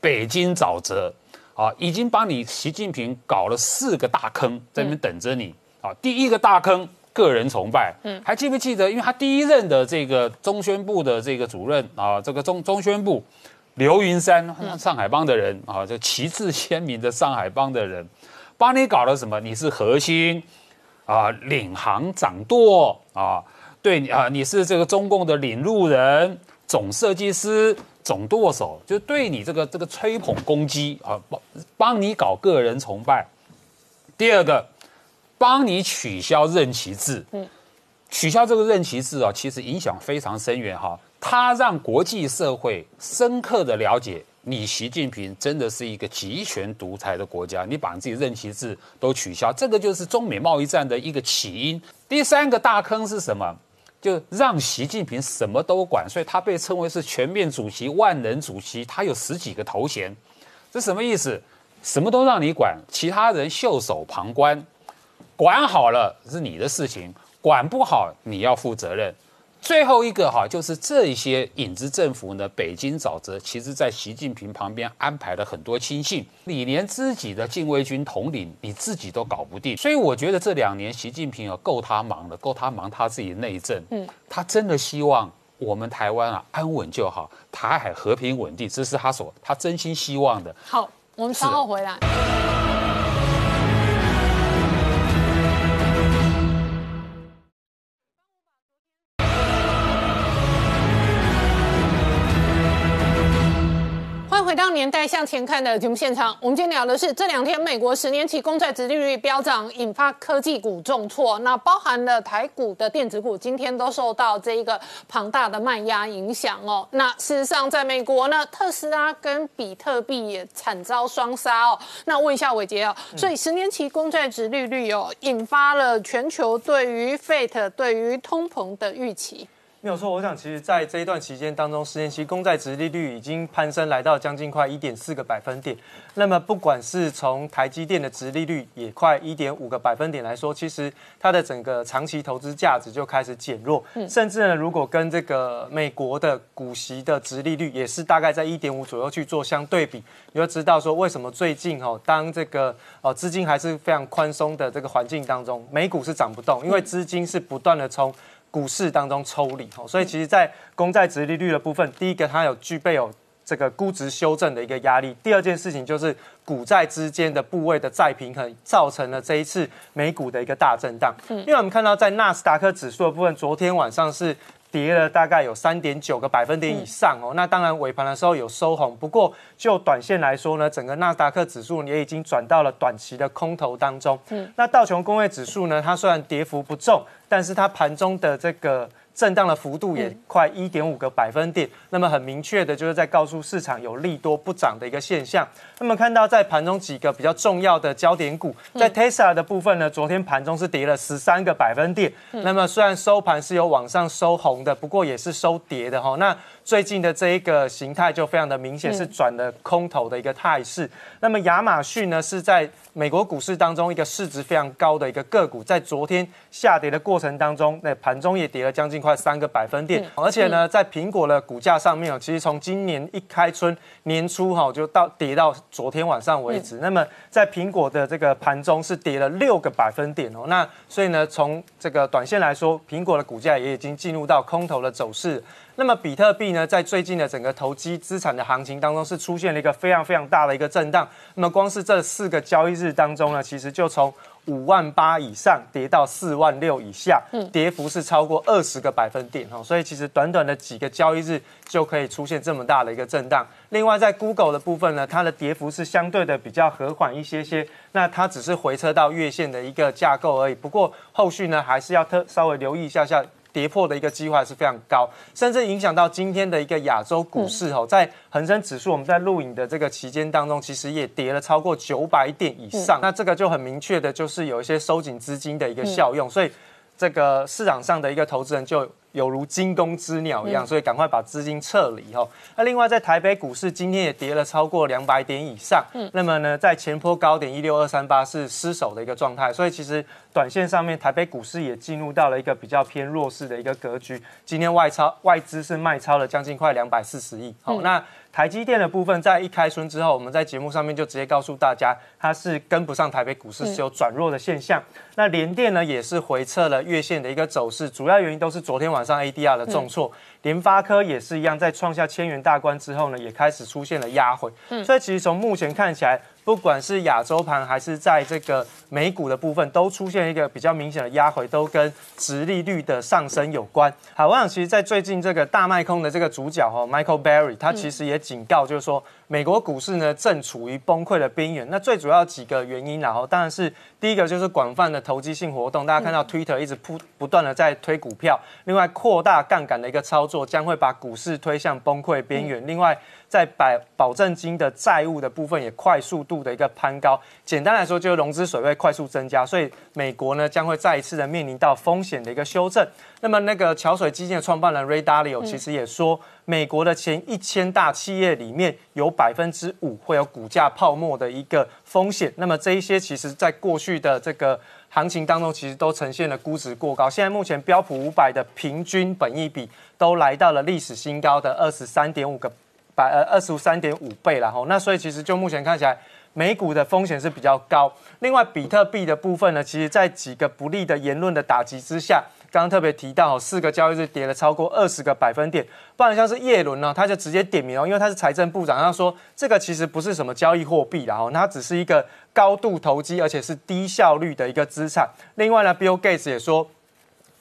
北京沼泽，啊，已经帮你习近平搞了四个大坑，在那边等着你。啊，第一个大坑，个人崇拜。嗯，还记不记得？因为他第一任的这个中宣部的这个主任啊，这个中中宣部，刘云山，上海帮的人啊，就旗帜鲜明的上海帮的人，帮你搞了什么？你是核心。啊，领航掌舵啊，对啊，你是这个中共的领路人、总设计师、总舵手，就对你这个这个吹捧攻击啊，帮帮你搞个人崇拜。第二个，帮你取消任期制，嗯，取消这个任期制啊，其实影响非常深远哈，它让国际社会深刻的了解。你习近平真的是一个集权独裁的国家，你把自己任期制都取消，这个就是中美贸易战的一个起因。第三个大坑是什么？就让习近平什么都管，所以他被称为是全面主席、万能主席，他有十几个头衔，这什么意思？什么都让你管，其他人袖手旁观，管好了是你的事情，管不好你要负责任。最后一个哈，就是这些影子政府呢，北京沼泽，其实在习近平旁边安排了很多亲信，你连自己的禁卫军统领你自己都搞不定，所以我觉得这两年习近平啊够他忙了，够他忙他自己内政，嗯，他真的希望我们台湾啊安稳就好，台海和平稳定，这是他所他真心希望的。好，我们稍后回来。迎回到年代向前看的节目现场。我们今天聊的是这两天美国十年期公债殖利率飙涨，引发科技股重挫。那包含了台股的电子股，今天都受到这一个庞大的卖压影响哦。那事实上，在美国呢，特斯拉跟比特币也惨遭双杀哦。那问一下伟杰哦，所以十年期公债殖利率哦，引发了全球对于 Fed 对于通膨的预期。没有错，我想其实在这一段期间当中，十年期公债值利率已经攀升来到将近快一点四个百分点。那么不管是从台积电的值利率也快一点五个百分点来说，其实它的整个长期投资价值就开始减弱。甚至呢，如果跟这个美国的股息的值利率也是大概在一点五左右去做相对比，你就知道说为什么最近哦，当这个哦资金还是非常宽松的这个环境当中，美股是涨不动，因为资金是不断的从股市当中抽离，哦，所以其实，在公债值利率的部分，第一个它有具备有这个估值修正的一个压力，第二件事情就是股债之间的部位的再平衡，造成了这一次美股的一个大震荡。嗯，因为我们看到在纳斯达克指数的部分，昨天晚上是。跌了大概有三点九个百分点以上哦，那当然尾盘的时候有收红，不过就短线来说呢，整个纳斯达克指数也已经转到了短期的空头当中。嗯，那道琼工业指数呢，它虽然跌幅不重，但是它盘中的这个。震荡的幅度也快一点五个百分点，那么很明确的就是在告诉市场有利多不涨的一个现象。那么看到在盘中几个比较重要的焦点股，在 Tesla 的部分呢，昨天盘中是跌了十三个百分点。那么虽然收盘是有往上收红的，不过也是收跌的哈。那最近的这一个形态就非常的明显，是转了空头的一个态势。那么亚马逊呢，是在美国股市当中一个市值非常高的一个个股，在昨天下跌的过程当中，那盘中也跌了将近快三个百分点。而且呢，在苹果的股价上面哦，其实从今年一开春年初哈，就到跌到昨天晚上为止。那么在苹果的这个盘中是跌了六个百分点哦。那所以呢，从这个短线来说，苹果的股价也已经进入到空头的走势。那么比特币呢，在最近的整个投机资产的行情当中，是出现了一个非常非常大的一个震荡。那么光是这四个交易日当中呢，其实就从五万八以上跌到四万六以下，跌幅是超过二十个百分点哈。所以其实短短的几个交易日就可以出现这么大的一个震荡。另外在 Google 的部分呢，它的跌幅是相对的比较和缓一些些，那它只是回撤到月线的一个架构而已。不过后续呢，还是要特稍微留意一下下。跌破的一个机会还是非常高，甚至影响到今天的一个亚洲股市哦，在恒生指数我们在录影的这个期间当中，其实也跌了超过九百点以上，那这个就很明确的就是有一些收紧资金的一个效用，所以这个市场上的一个投资人就。有如惊弓之鸟一样，所以赶快把资金撤离哈。那另外在台北股市今天也跌了超过两百点以上，嗯，那么呢，在前坡高点一六二三八是失守的一个状态，所以其实短线上面台北股市也进入到了一个比较偏弱势的一个格局。今天外超外资是卖超了将近快两百四十亿，好那。台积电的部分，在一开春之后，我们在节目上面就直接告诉大家，它是跟不上台北股市，是有转弱的现象。那联电呢，也是回撤了月线的一个走势，主要原因都是昨天晚上 ADR 的重挫。联发科也是一样，在创下千元大关之后呢，也开始出现了压回。所以其实从目前看起来，不管是亚洲盘还是在这个美股的部分，都出现一个比较明显的压回，都跟殖利率的上升有关。好，我想其实，在最近这个大卖空的这个主角哈，Michael Barry，他其实也警告，就是说美国股市呢正处于崩溃的边缘。那最主要几个原因，然后当然是第一个就是广泛的投机性活动，大家看到 Twitter 一直不不断的在推股票，另外扩大杠杆的一个操作，将会把股市推向崩溃边缘。另外，在保保证金的债务的部分也快速度的一个攀高，简单来说就是融资水位快速增加，所以美国呢将会再一次的面临到风险的一个修正。那么那个桥水基金的创办人 Ray Dalio 其实也说，美国的前一千大企业里面有百分之五会有股价泡沫的一个风险。那么这一些其实在过去的这个行情当中，其实都呈现了估值过高。现在目前标普五百的平均本益比都来到了历史新高的二十三点五个。百呃二十三点五倍了哈，那所以其实就目前看起来，美股的风险是比较高。另外，比特币的部分呢，其实在几个不利的言论的打击之下，刚刚特别提到，四个交易日跌了超过二十个百分点。不然像是叶伦呢，他就直接点名哦，因为他是财政部长，他说这个其实不是什么交易货币然后它只是一个高度投机而且是低效率的一个资产。另外呢，Bill Gates 也说，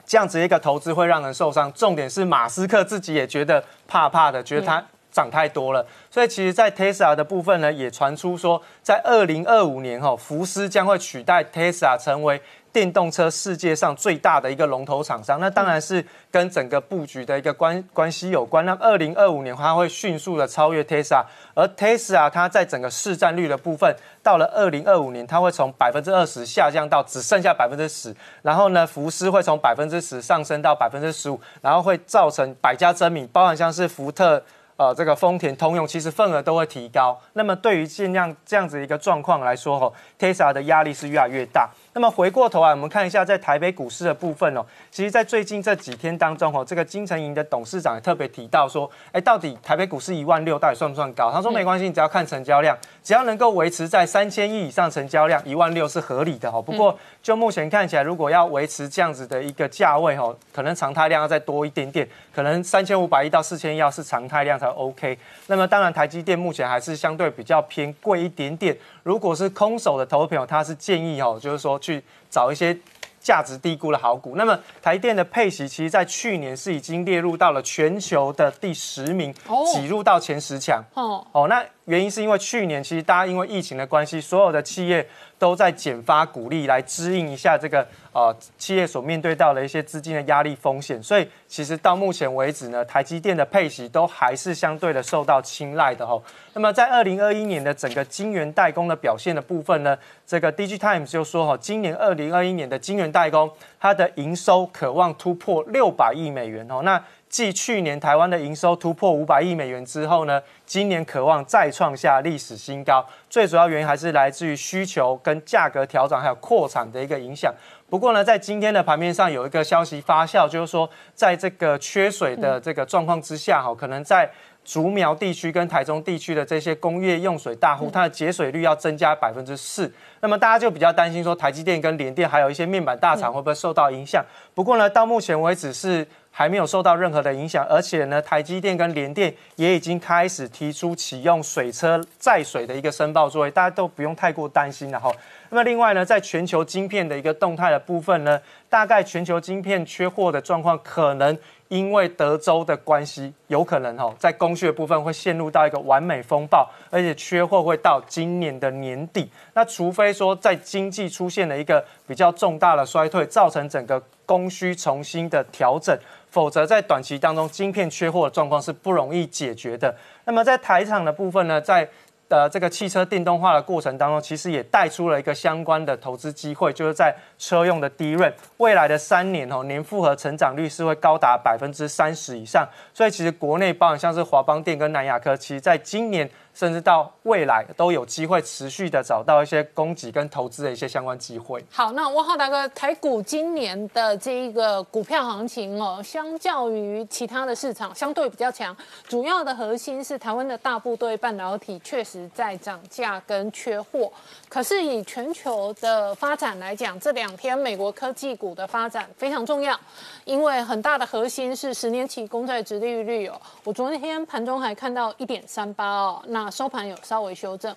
这样子一个投资会让人受伤。重点是马斯克自己也觉得怕怕的，觉得他。涨太多了，所以其实，在 Tesla 的部分呢，也传出说，在二零二五年哈，福斯将会取代 Tesla 成为电动车世界上最大的一个龙头厂商。那当然是跟整个布局的一个关关系有关。那二零二五年它会迅速的超越 Tesla，而 Tesla 它在整个市占率的部分，到了二零二五年，它会从百分之二十下降到只剩下百分之十。然后呢，福斯会从百分之十上升到百分之十五，然后会造成百家争鸣，包含像是福特。呃，这个丰田、通用其实份额都会提高。那么对于尽量这样子一个状况来说，哈，Tesla 的压力是越来越大。那么回过头来，我们看一下在台北股市的部分哦。其实，在最近这几天当中，哦，这个金城银的董事长也特别提到说，哎，到底台北股市一万六到底算不算高？他说没关系，你只要看成交量，只要能够维持在三千亿以上成交量，一万六是合理的哦。不过就目前看起来，如果要维持这样子的一个价位，哦，可能常态量要再多一点点，可能三千五百亿到四千亿要是常态量才 OK。那么当然，台积电目前还是相对比较偏贵一点点。如果是空手的投资朋友，他是建议哦，就是说去找一些价值低估的好股。那么台电的配息，其实在去年是已经列入到了全球的第十名，挤入到前十强。哦哦，那原因是因为去年其实大家因为疫情的关系，所有的企业都在减发股利来支应一下这个。呃，企业所面对到的一些资金的压力风险，所以其实到目前为止呢，台积电的配息都还是相对的受到青睐的吼。那么在二零二一年的整个晶圆代工的表现的部分呢，这个 Digitimes 就说哈，今年二零二一年的晶圆代工，它的营收渴望突破六百亿美元哦。那继去年台湾的营收突破五百亿美元之后呢，今年渴望再创下历史新高。最主要原因还是来自于需求跟价格调整，还有扩产的一个影响。不过呢，在今天的盘面上有一个消息发酵，就是说，在这个缺水的这个状况之下，哈，可能在竹苗地区跟台中地区的这些工业用水大户，它的节水率要增加百分之四。那么大家就比较担心说，台积电跟联电还有一些面板大厂会不会受到影响？不过呢，到目前为止是。还没有受到任何的影响，而且呢，台积电跟联电也已经开始提出启用水车载水的一个申报作业，大家都不用太过担心了哈。那么另外呢，在全球晶片的一个动态的部分呢，大概全球晶片缺货的状况，可能因为德州的关系，有可能哈，在供需的部分会陷入到一个完美风暴，而且缺货会到今年的年底。那除非说在经济出现了一个比较重大的衰退，造成整个供需重新的调整。否则，在短期当中，晶片缺货的状况是不容易解决的。那么，在台厂的部分呢，在呃这个汽车电动化的过程当中，其实也带出了一个相关的投资机会，就是在车用的低润，未来的三年哦，年复合成长率是会高达百分之三十以上。所以，其实国内包含像是华邦电跟南亚科，其实在今年。甚至到未来都有机会持续的找到一些供给跟投资的一些相关机会。好，那汪浩大哥，台股今年的这一个股票行情哦，相较于其他的市场相对比较强，主要的核心是台湾的大部队半导体确实在涨价跟缺货。可是以全球的发展来讲，这两天美国科技股的发展非常重要，因为很大的核心是十年期公债殖利率哦。我昨天盘中还看到一点三八哦，那收盘有稍微修正，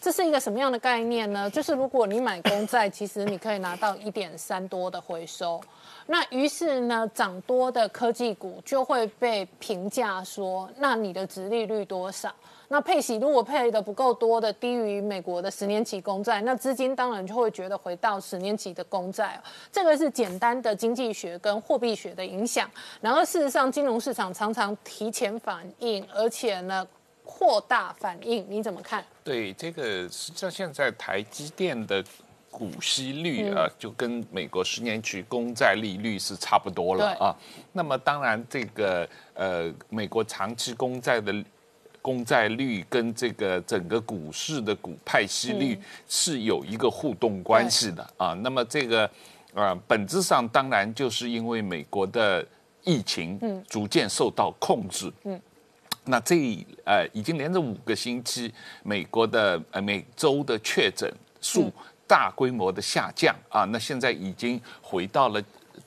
这是一个什么样的概念呢？就是如果你买公债，其实你可以拿到一点三多的回收。那于是呢，涨多的科技股就会被评价说，那你的值利率多少？那配息如果配的不够多的，低于美国的十年期公债，那资金当然就会觉得回到十年期的公债。这个是简单的经济学跟货币学的影响。然而事实上，金融市场常常提前反应，而且呢。扩大反应，你怎么看？对这个，实际上现在台积电的股息率啊，就跟美国十年期公债利率是差不多了啊。那么当然，这个呃，美国长期公债的公债率跟这个整个股市的股派息率是有一个互动关系的啊。那么这个啊，本质上当然就是因为美国的疫情逐渐受到控制。嗯。那这呃已经连着五个星期，美国的呃每周的确诊数大规模的下降啊，那现在已经回到了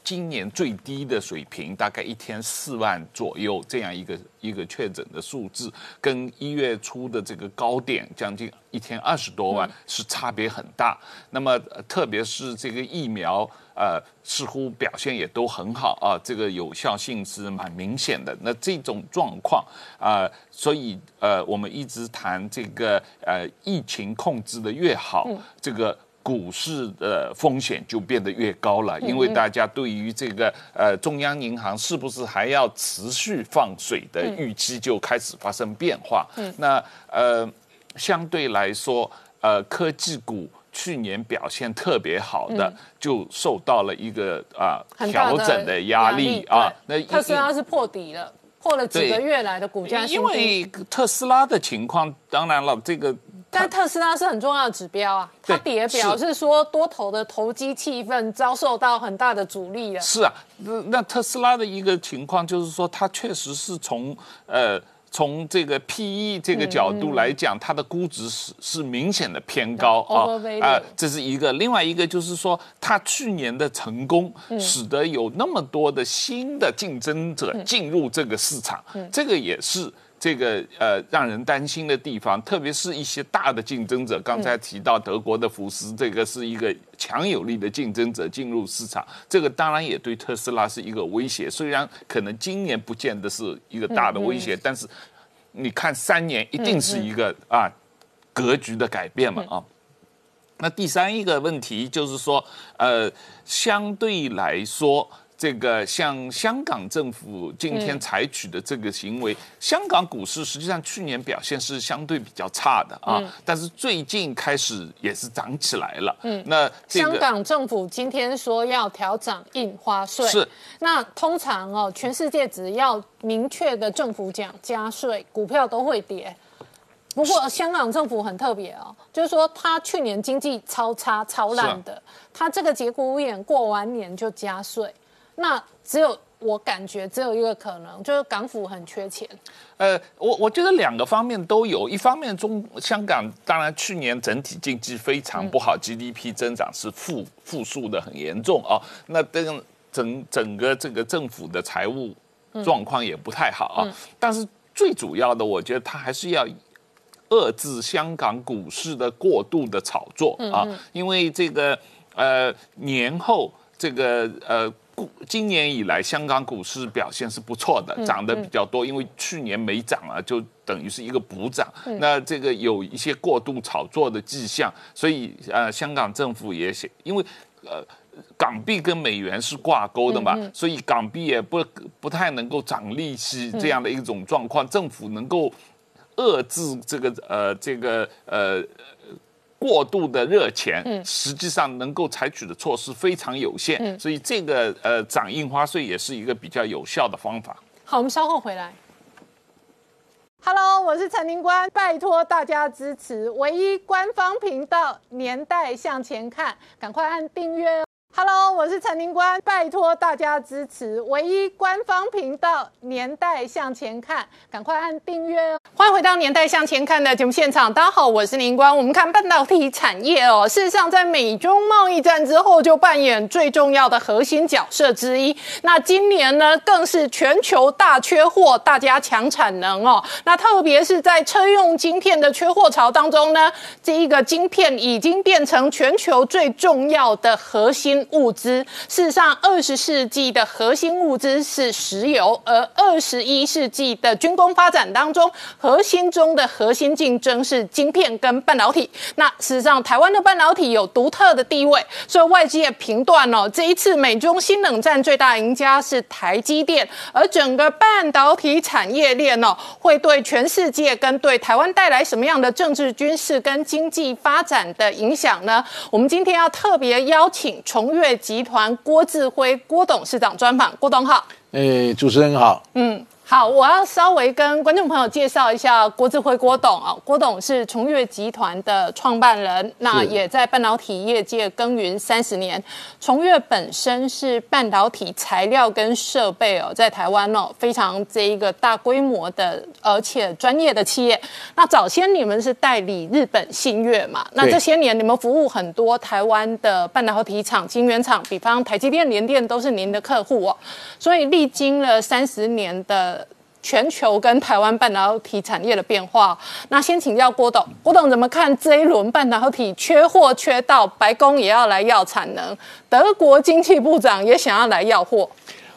今年最低的水平，大概一天四万左右这样一个一个确诊的数字，跟一月初的这个高点将近一天二十多万是差别很大。那么呃特别是这个疫苗。呃，似乎表现也都很好啊，这个有效性是蛮明显的。那这种状况啊、所以呃，我们一直谈这个呃，疫情控制的越好，这个。股市的风险就变得越高了，因为大家对于这个呃中央银行是不是还要持续放水的预期就开始发生变化。那呃，相对来说，呃，科技股去年表现特别好的，就受到了一个啊、调整的压力啊。那对特斯拉是破底了，破了几个月来的股价因。为特斯拉的情况，当然了，这个但特斯拉是很重要的指标啊，它对跌表示说多头的投机气氛遭受到很大的阻力了。是啊，那那特斯拉的一个情况就是说，它确实是从呃。从这个 P E 这个角度来讲，它的估值是是明显的偏高啊啊，这是一个。另外一个就是说，它去年的成功，使得有那么多的新的竞争者进入这个市场，这个也是。这个呃让人担心的地方，特别是一些大的竞争者，刚才提到德国的福斯，这个是一个强有力的竞争者进入市场，这个当然也对特斯拉是一个威胁。虽然可能今年不见得是一个大的威胁，但是你看三年一定是一个啊格局的改变嘛啊。那第三一个问题就是说，呃，相对来说，这个像香港政府今天采取的这个行为，香港股市实际上去年表现是相对比较差的啊，但是最近开始也是涨起来了。嗯，那香港政府今天说要调涨印花税，是。那通常哦，全世界只要明确的政府讲加税，股票都会跌。不过香港政府很特别哦，就是说他去年经济超差、超烂的，他这个节骨眼过完年就加税，那只有我感觉只有一个可能，就是港府很缺钱。呃，我我觉得两个方面都有，一方面中香港当然去年整体经济非常不好、g d p 增长是负负数的很严重啊，那这个整整个这个政府的财务状况也不太好啊，但是最主要的，我觉得它还是要。遏制香港股市的过度的炒作啊，因为这个呃年后这个呃。股今年以来，香港股市表现是不错的，涨得比较多，因为去年没涨啊，就等于是一个补涨。那这个有一些过度炒作的迹象，所以呃，香港政府也想，因为呃。港币跟美元是挂钩的嘛，所以港币也不不太能够涨利息这样的一种状况，政府能够遏制这个呃这个呃过度的热钱，嗯实际上能够采取的措施非常有限，所以这个呃涨印花税也是一个比较有效的方法。好，我们稍后回来。Hello，我是陈宁官，拜托大家支持唯一官方频道《年代向前看》，赶快按订阅哦。Hello，我是陈宁官，拜托大家支持唯一官方频道《年代向前看》，赶快按订阅哦。欢迎回到《年代向前看》的节目现场，大家好，我是宁官。我们看半导体产业哦，事实上在美中贸易战之后，就扮演最重要的核心角色之一。那今年呢，更是全球大缺货，大家抢产能哦。那特别是在车用晶片的缺货潮当中呢，这一个晶片已经变成全球最重要的核心物资。事实上，二十世纪的核心物资是石油，而二十一世纪的军工发展当中，核心中的核心竞争是晶片跟半导体。那事实上，台湾的半导体有独特的地位，所以外界评断哦，这一次美中新冷战最大赢家是台积电，而整个半导体产业链哦，会对全世界跟对台湾带来什么样的政治、军事跟经济发展的影响呢？我们今天要特别邀请从越集团郭志辉郭董事长专访，郭董好。诶，主持人好。嗯，好，我要稍微跟观众朋友介绍一下郭志辉郭董啊，郭董是崇越集团的创办人，那也在半导体业界耕耘三十年。崇越本身是半导体材料跟设备哦，在台湾哦非常这一个大规模的而且专业的企业。那早先你们是代理日本信越嘛？那这些年你们服务很多台湾的半导体厂、晶圆厂，比方台积电、联电都是您的客户哦。所以历经了三十年的。全球跟台湾半导体产业的变化，那先请教郭董，郭董怎么看这一轮半导体缺货缺到白宫也要来要产能，德国经济部长也想要来要货。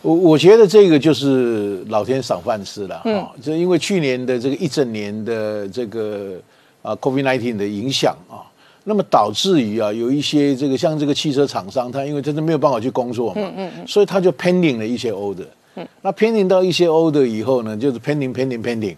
我我觉得这个就是老天赏饭吃了啊，就因为去年的这个一整年的这个啊 COVID-19 的影响啊，那么导致于啊有一些这个像这个汽车厂商，他因为真的没有办法去工作嘛，所以他就 pending 了一些 order。那 pending 到一些 order 以后呢，就是 pending pending pending。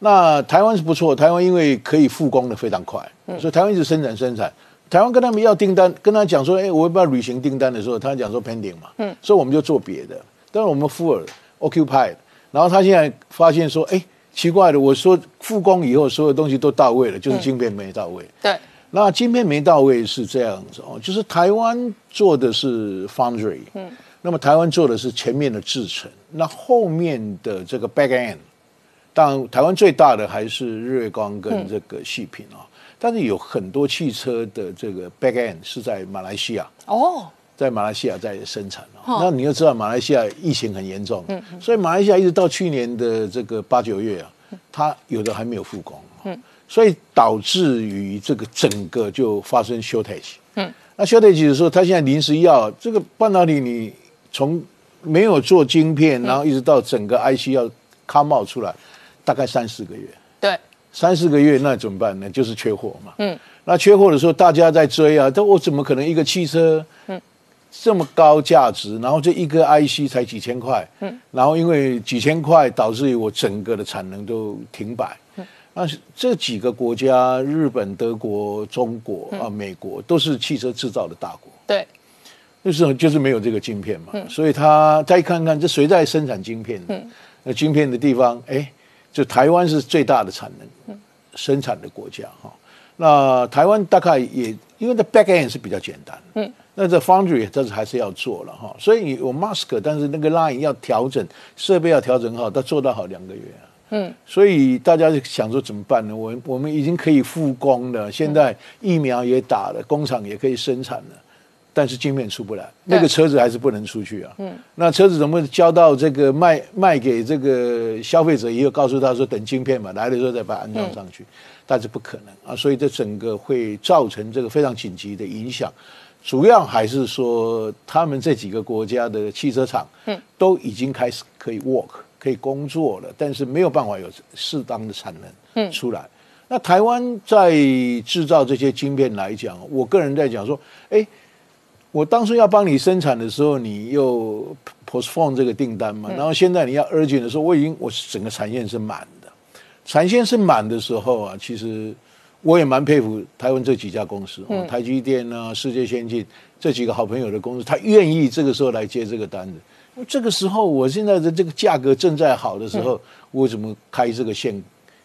那台湾是不错，台湾因为可以复工的非常快，所以台湾一直生产生产。台湾跟他们要订单，跟他讲说，哎，我要不要履行订单的时候，他讲说 pending 嘛，嗯，所以我们就做别的。但是我们 full occupied，然后他现在发现说，哎，奇怪的，我说复工以后所有东西都到位了，就是晶片没到位。对，那晶片没到位是这样子哦，就是台湾做的是 foundry，嗯。那么台湾做的是前面的制程，那后面的这个 back end，当然台湾最大的还是日月光跟这个细品啊，但是有很多汽车的这个 back end 是在马来西亚哦，在马来西亚在生产啊。那你要知道马来西亚疫情很严重，所以马来西亚一直到去年的这个八九月啊，它有的还没有复工，嗯，所以导致于这个整个就发生 shortage，嗯，那 shortage 的时候，它现在临时要这个半导体你。从没有做晶片，然后一直到整个 IC 要 come out 出来，大概三四个月。对，三四个月那怎么办呢？就是缺货嘛。嗯，那缺货的时候，大家在追啊。但我怎么可能一个汽车，嗯，这么高价值，然后这一个 IC 才几千块，嗯，然后因为几千块导致于我整个的产能都停摆。嗯，那这几个国家，日本、德国、中国啊、美国，都是汽车制造的大国。对。就是就是没有这个晶片嘛，所以他再看看这谁在生产晶片？那晶片的地方，哎，就台湾是最大的产能生产的国家哈。那台湾大概也因为这 back end 是比较简单，嗯，那这 foundry 但是还是要做了哈。所以有 mask，但是那个 line 要调整设备要调整好，它做到好两个月啊。嗯，所以大家就想说怎么办呢？我我们已经可以复工了，现在疫苗也打了，工厂也可以生产了。但是镜片出不来，那个车子还是不能出去啊。嗯，那车子怎么交到这个卖卖给这个消费者？也有告诉他说等镜片嘛，来的时候再把它安装上去，但是不可能啊。所以这整个会造成这个非常紧急的影响。主要还是说他们这几个国家的汽车厂，嗯，都已经开始可以 work 可以工作了，但是没有办法有适当的产能嗯出来。那台湾在制造这些晶片来讲，我个人在讲说，哎。我当初要帮你生产的时候，你又 postpone 这个订单嘛，然后现在你要 urgent 的时候，我已经我整个产线是满的，产线是满的时候啊，其实我也蛮佩服台湾这几家公司，台积电啊、世界先进这几个好朋友的公司，他愿意这个时候来接这个单子。这个时候，我现在的这个价格正在好的时候，我怎么开这个线，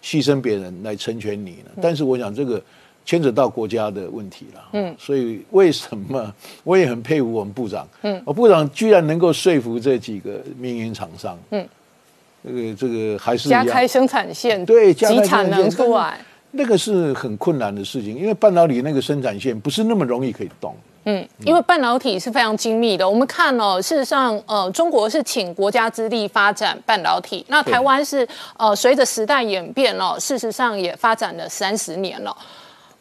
牺牲别人来成全你呢？但是我想这个。牵扯到国家的问题了，嗯，所以为什么 我也很佩服我们部长，嗯，我部长居然能够说服这几个民营厂商，嗯，这个这个还是加开生产线，对，加开产能出来，那个是很困难的事情，因为半导体那个生产线不是那么容易可以动，嗯，因为半导体是非常精密的，我们看哦，事实上，呃，中国是请国家之力发展半导体，那台湾是呃随着时代演变了，事实上也发展了三十年了。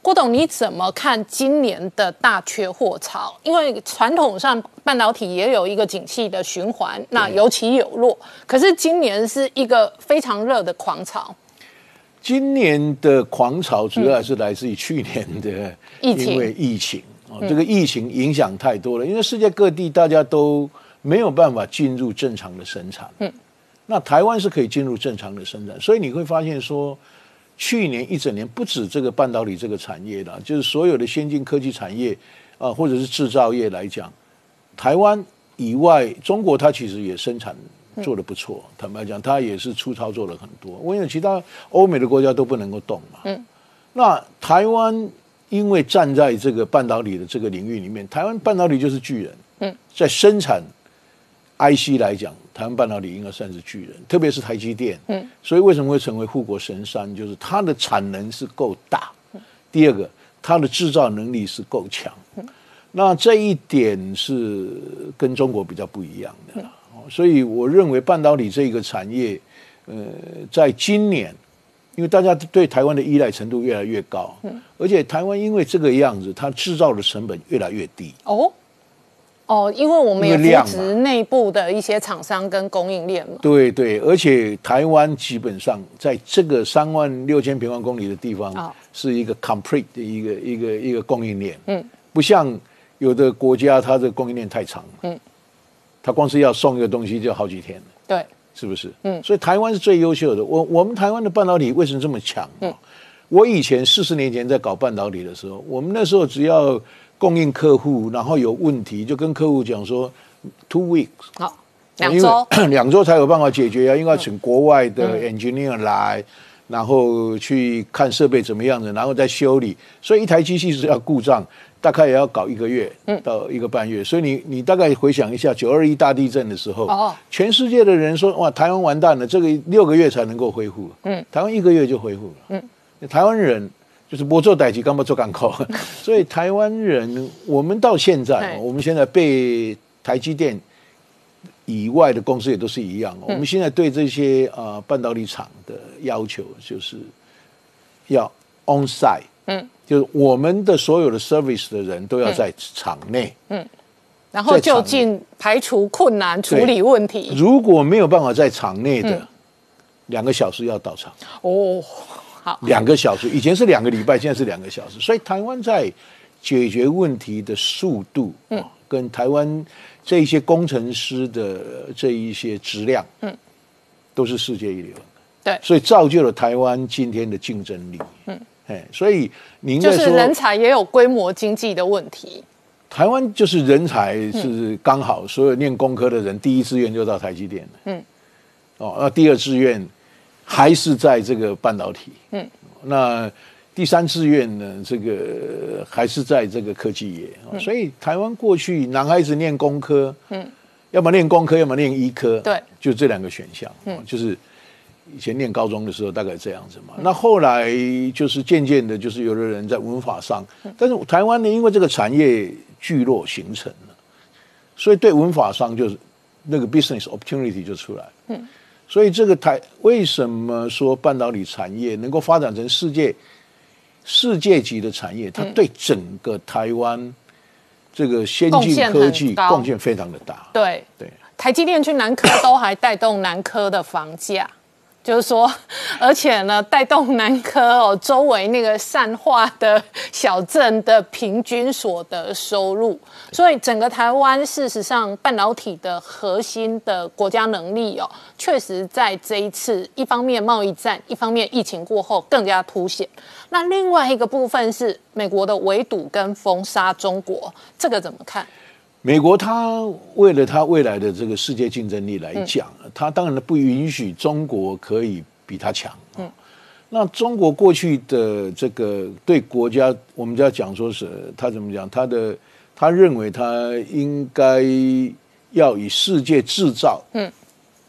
郭董，你怎么看今年的大缺货潮？因为传统上半导体也有一个景气的循环，那有起有落。可是今年是一个非常热的狂潮。今年的狂潮主要是来自于去年的疫情，因为疫情啊，这个疫情影响太多了。因为世界各地大家都没有办法进入正常的生产，嗯，那台湾是可以进入正常的生产，所以你会发现说。去年一整年，不止这个半导体这个产业了，就是所有的先进科技产业啊，或者是制造业来讲，台湾以外，中国它其实也生产做的不错。坦白讲，它也是粗糙做了很多。因为其他欧美的国家都不能够动嘛。嗯，那台湾因为站在这个半导体的这个领域里面，台湾半导体就是巨人。嗯，在生产 IC 来讲，台湾半导体应该算是巨人，特别是台积电。嗯，所以为什么会成为护国神山？就是它的产能是够大。第二个，它的制造能力是够强。那这一点是跟中国比较不一样的，所以我认为半导体这个产业，呃，在今年，因为大家对台湾的依赖程度越来越高，而且台湾因为这个样子，它制造的成本越来越低。哦，哦，因为我们也扶持内部的一些厂商跟供应链嘛。对对，而且台湾基本上在这个三万六千平方公里的地方，是一个 complete 的一个一个一个供应链。嗯，不像。有的国家它的供应链太长了，嗯，它光是要送一个东西就好几天了，对，是不是？嗯，所以台湾是最优秀的。我我们台湾的半导体为什么这么强？嗯，我以前四十年前在搞半导体的时候，我们那时候只要供应客户，然后有问题就跟客户讲说，two weeks，好，两周，两周才有办法解决啊，应该请国外的 engineer 来，然后去看设备怎么样子，然后再修理。所以一台机器是要故障。大概也要搞一个月到一个半月，所以你你大概回想一下九二一大地震的时候，全世界的人说哇台湾完蛋了，这个六个月才能够恢复，嗯，台湾一个月就恢复了，嗯，台湾人就是我做代级，干嘛做港口，所以台湾人我们到现在，我们现在被台积电以外的公司也都是一样，我们现在对这些啊半导体厂的要求就是要 on site，嗯。就是我们的所有的 service 的人都要在场内，嗯，然后就近排除困难，处理问题。如果没有办法在场内的，两个小时要到场。哦，好，两个小时，以前是两个礼拜，现在是两个小时。所以台湾在解决问题的速度，嗯，跟台湾这一些工程师的这一些质量，嗯，都是世界一流。对，所以造就了台湾今天的竞争力。嗯。哎，所以您就是人才也有规模经济的问题。台湾就是人才是刚好，所有念工科的人第一志愿就到台积电了。嗯，哦，那第二志愿还是在这个半导体。嗯，那第三志愿呢？这个还是在这个科技业。所以台湾过去男孩子念工科，嗯，要么念工科，要么念医科，对，就这两个选项。嗯，就是。以前念高中的时候大概这样子嘛，那后来就是渐渐的，就是有的人在文法上，但是台湾呢，因为这个产业聚落形成了，所以对文法商就是那个 business opportunity 就出来。嗯，所以这个台为什么说半导体产业能够发展成世界世界级的产业？它对整个台湾这个先进科技贡献非常的大。对对，台积电去南科都还带动南科的房价。就是说，而且呢，带动南科哦周围那个善化的小镇的平均所得收入，所以整个台湾事实上半导体的核心的国家能力哦，确实在这一次一方面贸易战，一方面疫情过后更加凸显。那另外一个部分是美国的围堵跟封杀中国，这个怎么看？美国它为了它未来的这个世界竞争力来讲，它当然不允许中国可以比它强。嗯，那中国过去的这个对国家，我们就要讲说是他怎么讲？他的他认为他应该要以世界制造嗯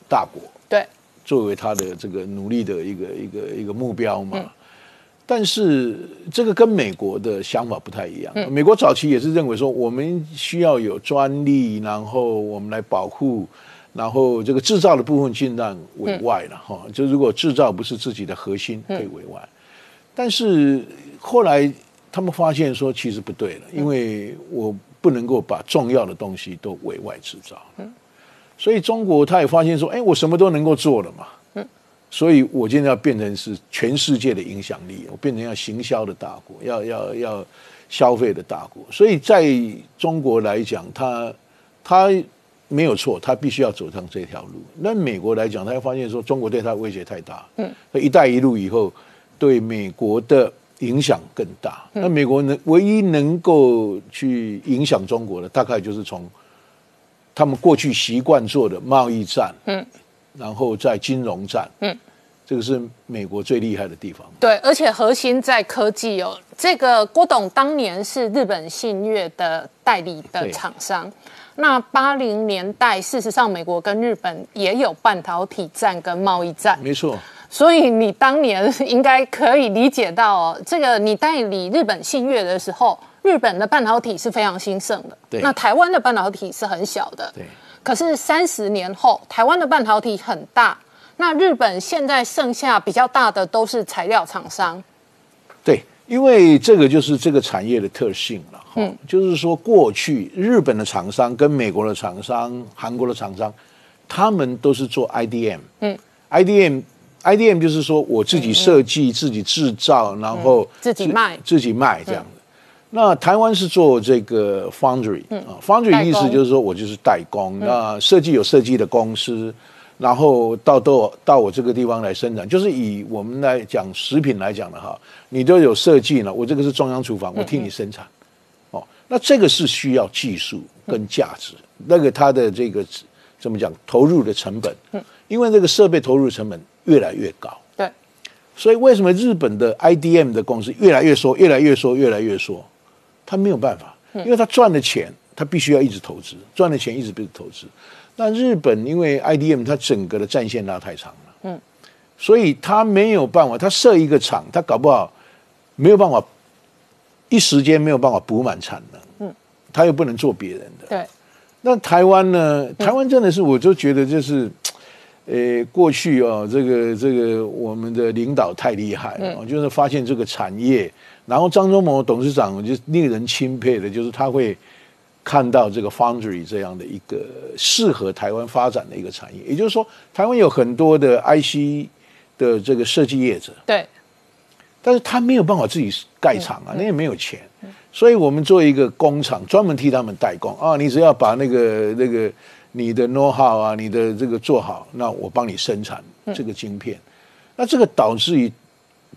大国对作为他的这个努力的一个一个一个目标嘛。但是这个跟美国的想法不太一样。美国早期也是认为说，我们需要有专利，然后我们来保护，然后这个制造的部分尽量委外了哈。就如果制造不是自己的核心，可以委外。但是后来他们发现说，其实不对了，因为我不能够把重要的东西都委外制造。所以中国他也发现说，哎，我什么都能够做了嘛。所以，我现在要变成是全世界的影响力，我变成要行销的大国，要要要消费的大国。所以，在中国来讲，他他没有错，他必须要走上这条路。那美国来讲，他发现说中国对他威胁太大。嗯。那“一带一路”以后，对美国的影响更大。那美国能唯一能够去影响中国的，大概就是从。他们过去习惯做的贸易战，嗯，然后在金融战，嗯，这个是美国最厉害的地方。对，而且核心在科技哦。这个郭董当年是日本信越的代理的厂商。那八零年代，事实上美国跟日本也有半导体战跟贸易战。没错。所以你当年应该可以理解到，哦，这个你代理日本信越的时候，日本的半导体是非常兴盛的。对。那台湾的半导体是很小的。对。可是三十年后，台湾的半导体很大。那日本现在剩下比较大的都是材料厂商。对，因为这个就是这个产业的特性了。嗯。就是说，过去日本的厂商跟美国的厂商、韩国的厂商，他们都是做 IDM。嗯。IDM。IDM 就是说我自己设计、自己制造，然后自己卖、自己卖这样的。那台湾是做这个 foundry 啊，foundry 意思就是说我就是代工。那设计有设计的公司，然后到到到我这个地方来生产，就是以我们来讲食品来讲的哈，你都有设计了，我这个是中央厨房，我替你生产。哦，那这个是需要技术跟价值，那个它的这个怎么讲投入的成本？嗯，因为这个设备投入成本。越来越高，对，所以为什么日本的 IDM 的公司越来越缩，越来越缩，越来越缩？他没有办法，因为他赚的钱，他必须要一直投资，赚的钱一直被投资。那日本因为 IDM 它整个的战线拉太长了，嗯，所以他没有办法，他设一个厂，他搞不好没有办法一时间没有办法补满产能，嗯，他又不能做别人的，对。那台湾呢？台湾真的是，我就觉得就是。呃，过去哦，这个这个我们的领导太厉害了，就是发现这个产业，然后张忠谋董事长就令人钦佩的，就是他会看到这个 foundry 这样的一个适合台湾发展的一个产业，也就是说，台湾有很多的 IC 的这个设计业者，对，但是他没有办法自己盖厂啊，那也没有钱，所以我们做一个工厂，专门替他们代工。啊，你只要把那个那个。你的 know how 啊，你的这个做好，那我帮你生产这个晶片，那这个导致于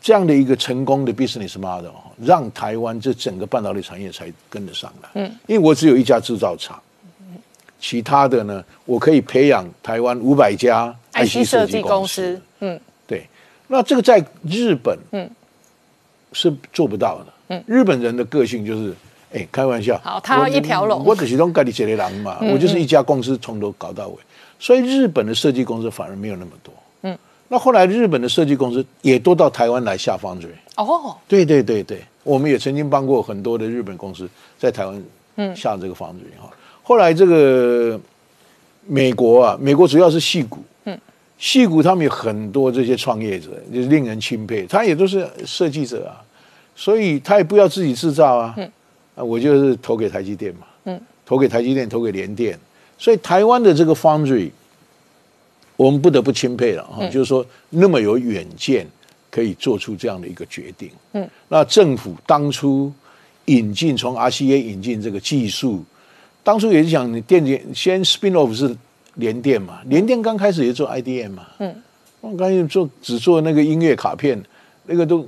这样的一个成功的 business model，让台湾这整个半导体产业才跟得上来。嗯，因为我只有一家制造厂，其他的呢，我可以培养台湾五百家 IC 设计公司。嗯，对。那这个在日本，嗯，是做不到的。嗯，日本人的个性就是。哎，开玩笑，好，他要一条龙，我只是用盖里杰雷狼嘛，我就是一家公司从头搞到尾，所以日本的设计公司反而没有那么多。嗯，那后来日本的设计公司也都到台湾来下方嘴。哦，对对对对，我们也曾经帮过很多的日本公司在台湾嗯下这个方嘴哈。后来这个美国啊，美国主要是戏骨，嗯，戏骨他们有很多这些创业者，就是令人钦佩，他也都是设计者啊，所以他也不要自己制造啊。嗯。啊，我就是投给台积电嘛，嗯，投给台积电，投给联电，所以台湾的这个 foundry，我们不得不钦佩了哈，就是说那么有远见，可以做出这样的一个决定，嗯，那政府当初引进从 RCA 引进这个技术，当初也是想电电先 spin off 是联电嘛，联电刚开始也做 IDM 嘛，嗯，我刚才做只做那个音乐卡片，那个都。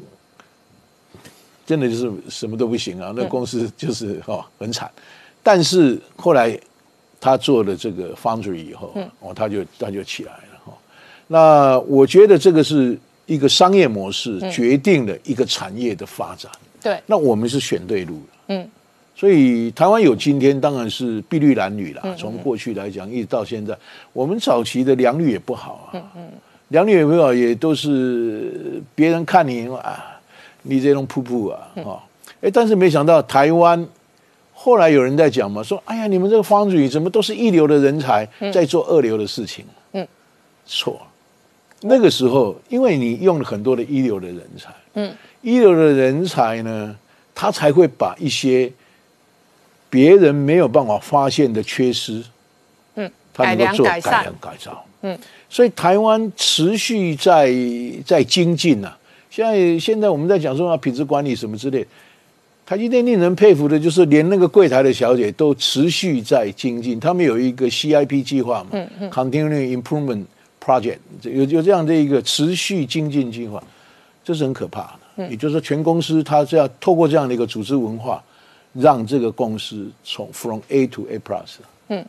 真的就是什么都不行啊！那公司就是哦很惨，但是后来他做了这个 foundry 以后，哦他就他就起来了哈。那我觉得这个是一个商业模式决定了一个产业的发展。对，那我们是选对路了。嗯，所以台湾有今天当然是碧绿蓝女了。从过去来讲一直到现在，我们早期的良率也不好啊。嗯嗯，良率也不好，也都是别人看你啊。你这种瀑布啊，哈，哎，但是没想到台湾后来有人在讲嘛，说，哎呀，你们这个方宇怎么都是一流的人才在做二流的事情？嗯，错，那个时候因为你用了很多的一流的人才，嗯，一流的人才呢，他才会把一些别人没有办法发现的缺失，嗯，他能够做改良改造，嗯，所以台湾持续在在精进呐。现在现在我们在讲说啊品质管理什么之类，台积电令人佩服的就是连那个柜台的小姐都持续在精进，他们有一个 CIP 计划嘛，Continuing Improvement Project，有有这样的一个持续精进计划，这是很可怕的。也就是说，全公司它是要透过这样的一个组织文化，让这个公司从 From A to A Plus，嗯，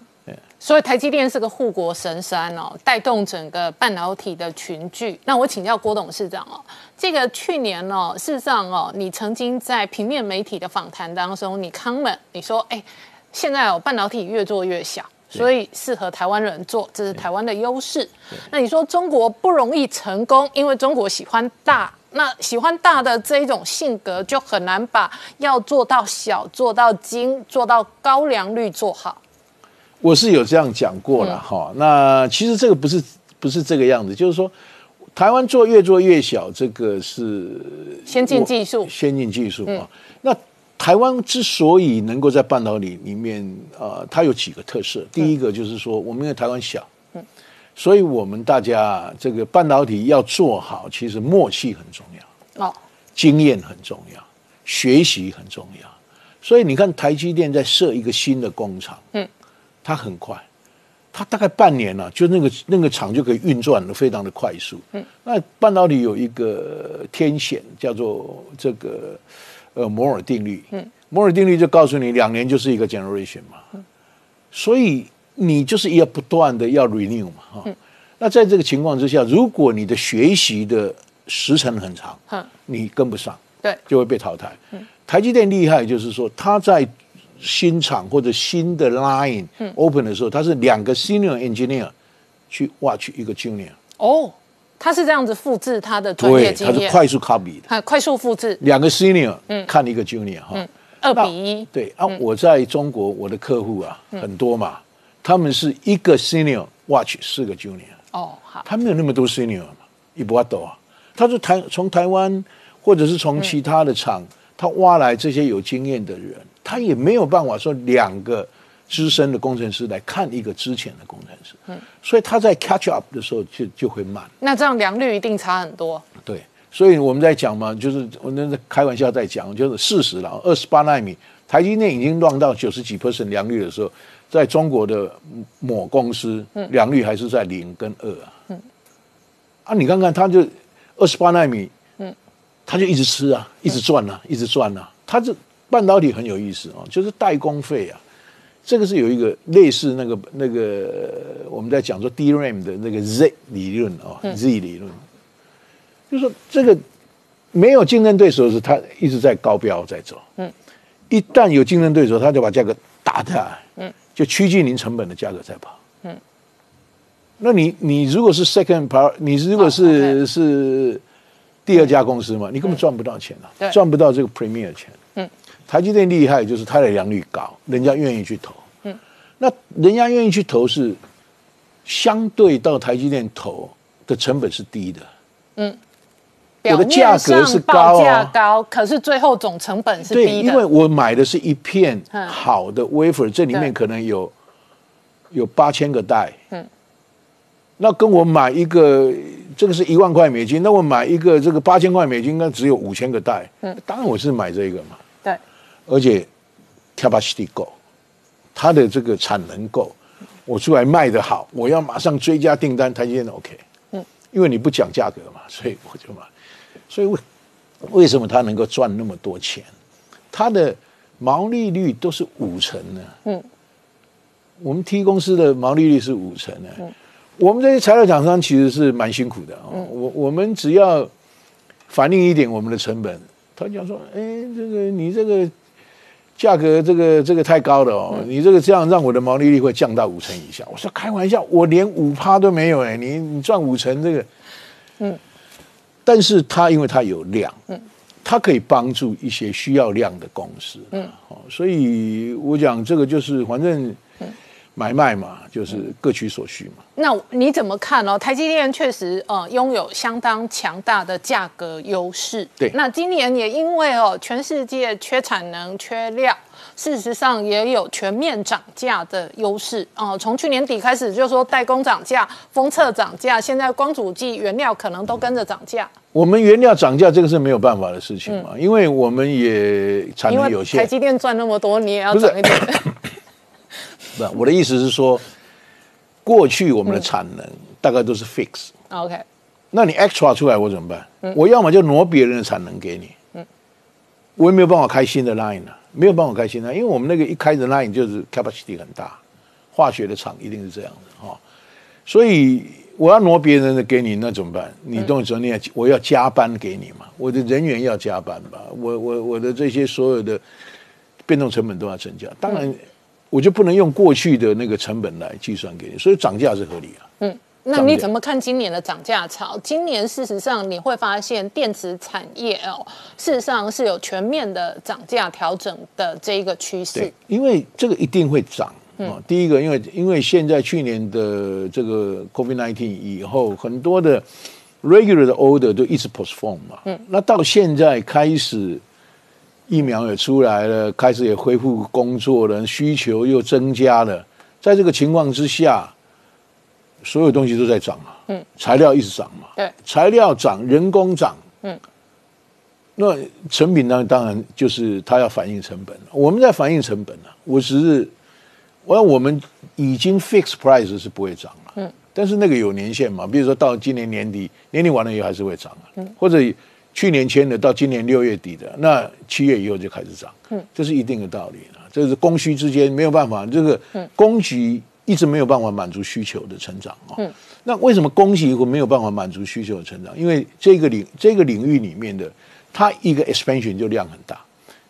所以台积电是个护国神山哦，带动整个半导体的群聚。那我请教郭董事长哦，这个去年哦，事实上哦，你曾经在平面媒体的访谈当中，你 comment 你说，哎，现在哦半导体越做越小，所以适合台湾人做，这是台湾的优势。那你说中国不容易成功，因为中国喜欢大。那喜欢大的这一种性格，就很难把要做到小、做到精、做到高良率做好。我是有这样讲过了哈。那其实这个不是不是这个样子，就是说台湾做越做越小，这个是先进技术，先进技术啊。那台湾之所以能够在半导体里面啊，它有几个特色。第一个就是说，我们因为台湾小。所以，我们大家这个半导体要做好，其实默契很重要，哦，经验很重要，学习很重要。所以你看，台积电在设一个新的工厂，嗯，它很快，它大概半年了，就那个那个厂就可以运转的非常的快速。嗯，那半导体有一个天险，叫做这个呃摩尔定律。嗯，摩尔定律就告诉你，两年就是一个 generation 嘛。嗯，所以。你就是要不断的要 renew 嘛，哈，那在这个情况之下，如果你的学习的时程很长，你跟不上，对，就会被淘汰。台积电厉害，就是说它在新厂或者新的 line open 的时候，它是两个 senior engineer 去 watch 一个 junior。哦，他是这样子复制他的专业经验，他是快速 copy 的，快速复制。两个 senior 看一个 junior 哈，二比一。对啊，我在中国我的客户啊很多嘛。他们是一个 senior watch 四个 junior 哦，好，他没有那么多 senior 嘛，一不多啊。他是台从台湾或者是从其他的厂，他挖来这些有经验的人，他也没有办法说两个资深的工程师来看一个之前的工程师，嗯，所以他在 catch up 的时候就就会慢。那这样良率一定差很多。对，所以我们在讲嘛，就是我那在开玩笑在讲，就是事实了。二十八纳米，台积电已经乱到九十几 percent 良率的时候。在中国的某公司，良率还是在零跟二啊。啊，你看看，他就二十八纳米，嗯，他就一直吃啊，一直赚啊，一直赚啊。他这半导体很有意思啊，就是代工费啊。这个是有一个类似那个那个我们在讲说 DRAM 的那个 Z 理论啊，Z 理论，就说这个没有竞争对手时，他一直在高标在走。嗯，一旦有竞争对手，他就把价格打下来。嗯。就趋近零成本的价格在跑，嗯，那你你如果是 second power，你如果是是第二家公司嘛，你根本赚不到钱啊，赚不到这个 premier 钱，嗯，台积电厉害就是它的良率高，人家愿意去投，嗯，那人家愿意去投是相对到台积电投的成本是低的，嗯。我的价格是高价高，可是最后总成本是低的。对，因为我买的是一片好的 wafer，这里面可能有有八千个袋。嗯，那跟我买一个这个是一万块美金，那我买一个这个八千块美金，那只有五千个袋。嗯，当然我是买这个嘛。对，而且 capacity 够，它的这个产能够，我出来卖的好，我要马上追加订单，台积电 OK。嗯，因为你不讲价格嘛，所以我就买。所以为为什么他能够赚那么多钱？他的毛利率都是五成呢？嗯，我们 T 公司的毛利率是五成呢。嗯，我们这些材料厂商其实是蛮辛苦的哦。我我们只要反映一点我们的成本，他讲说：“哎，这个你这个价格这个这个太高了哦，你这个这样让我的毛利率会降到五成以下。”我说：“开玩笑，我连五趴都没有哎，你你赚五成这个，嗯。”但是他因为他有量，嗯，它可以帮助一些需要量的公司，嗯，好，所以我讲这个就是反正买卖嘛，就是各取所需嘛。那你怎么看哦？台积电确实呃拥有相当强大的价格优势，对。那今年也因为哦全世界缺产能、缺料。事实上也有全面涨价的优势哦。从去年底开始，就说代工涨价、封测涨价，现在光主机原料可能都跟着涨价。我们原料涨价，这个是没有办法的事情嘛，因为我们也产能有限。台积电赚那么多，你也要涨一点。不，我的意思是说，过去我们的产能大概都是 fix。OK，那你 extra 出来我怎么办？我要么就挪别人的产能给你。嗯，我也没有办法开新的 line 了。没有办法开新的，因为我们那个一开的 line 就是 capacity 很大，化学的厂一定是这样的哈、所以我要挪别人的给你，那怎么办？你动手你要我要加班给你嘛，我的人员要加班吧，我我我的这些所有的变动成本都要增加，当然我就不能用过去的那个成本来计算给你，所以涨价是合理啊。那你怎么看今年的涨价潮？今年事实上你会发现电子产业哦，事实上是有全面的涨价调整的这一个趋势对。，因为这个一定会涨啊、第一个，因为因为现在去年的这个 COVID nineteen 以后，很多的 regular 的 order 都一直 postpone 嘛。嗯，那到现在开始疫苗也出来了，开始也恢复工作了，需求又增加了，在这个情况之下，所有东西都在涨嘛。嗯，材料一直涨嘛。对，材料涨，人工涨。嗯，那成品呢？当然就是它要反映成本，我们在反映成本啊。我只是，我我们已经 fixed price 是不会涨了。嗯，但是那个有年限嘛，比如说到今年年底，年底完了以后还是会涨啊。嗯，或者去年签的到今年六月底的，那七月以后就开始涨。嗯，这是一定的道理了。这是供需之间没有办法，这个供给一直没有办法满足需求的成长啊。嗯，那为什么供给会没有办法满足需求的成长？因为这个领这个领域里面的它一个 expansion 就量很大，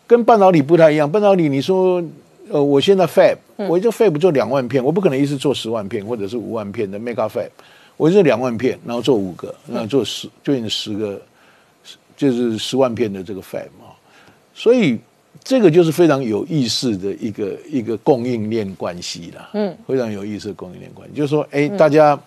跟半导体不太一样。半导体你说，呃，我现在 fab，我就 fab 做两万片，我不可能一次做十万片或者是五万片的 mega fab，我就两万片，然后做五个，那做十就变成十个，就是十万片的这个 fab 啊。所以这个就是非常有意思的一个一个供应链关系啦，嗯，非常有意思的供应链关系，就是说，哎，大家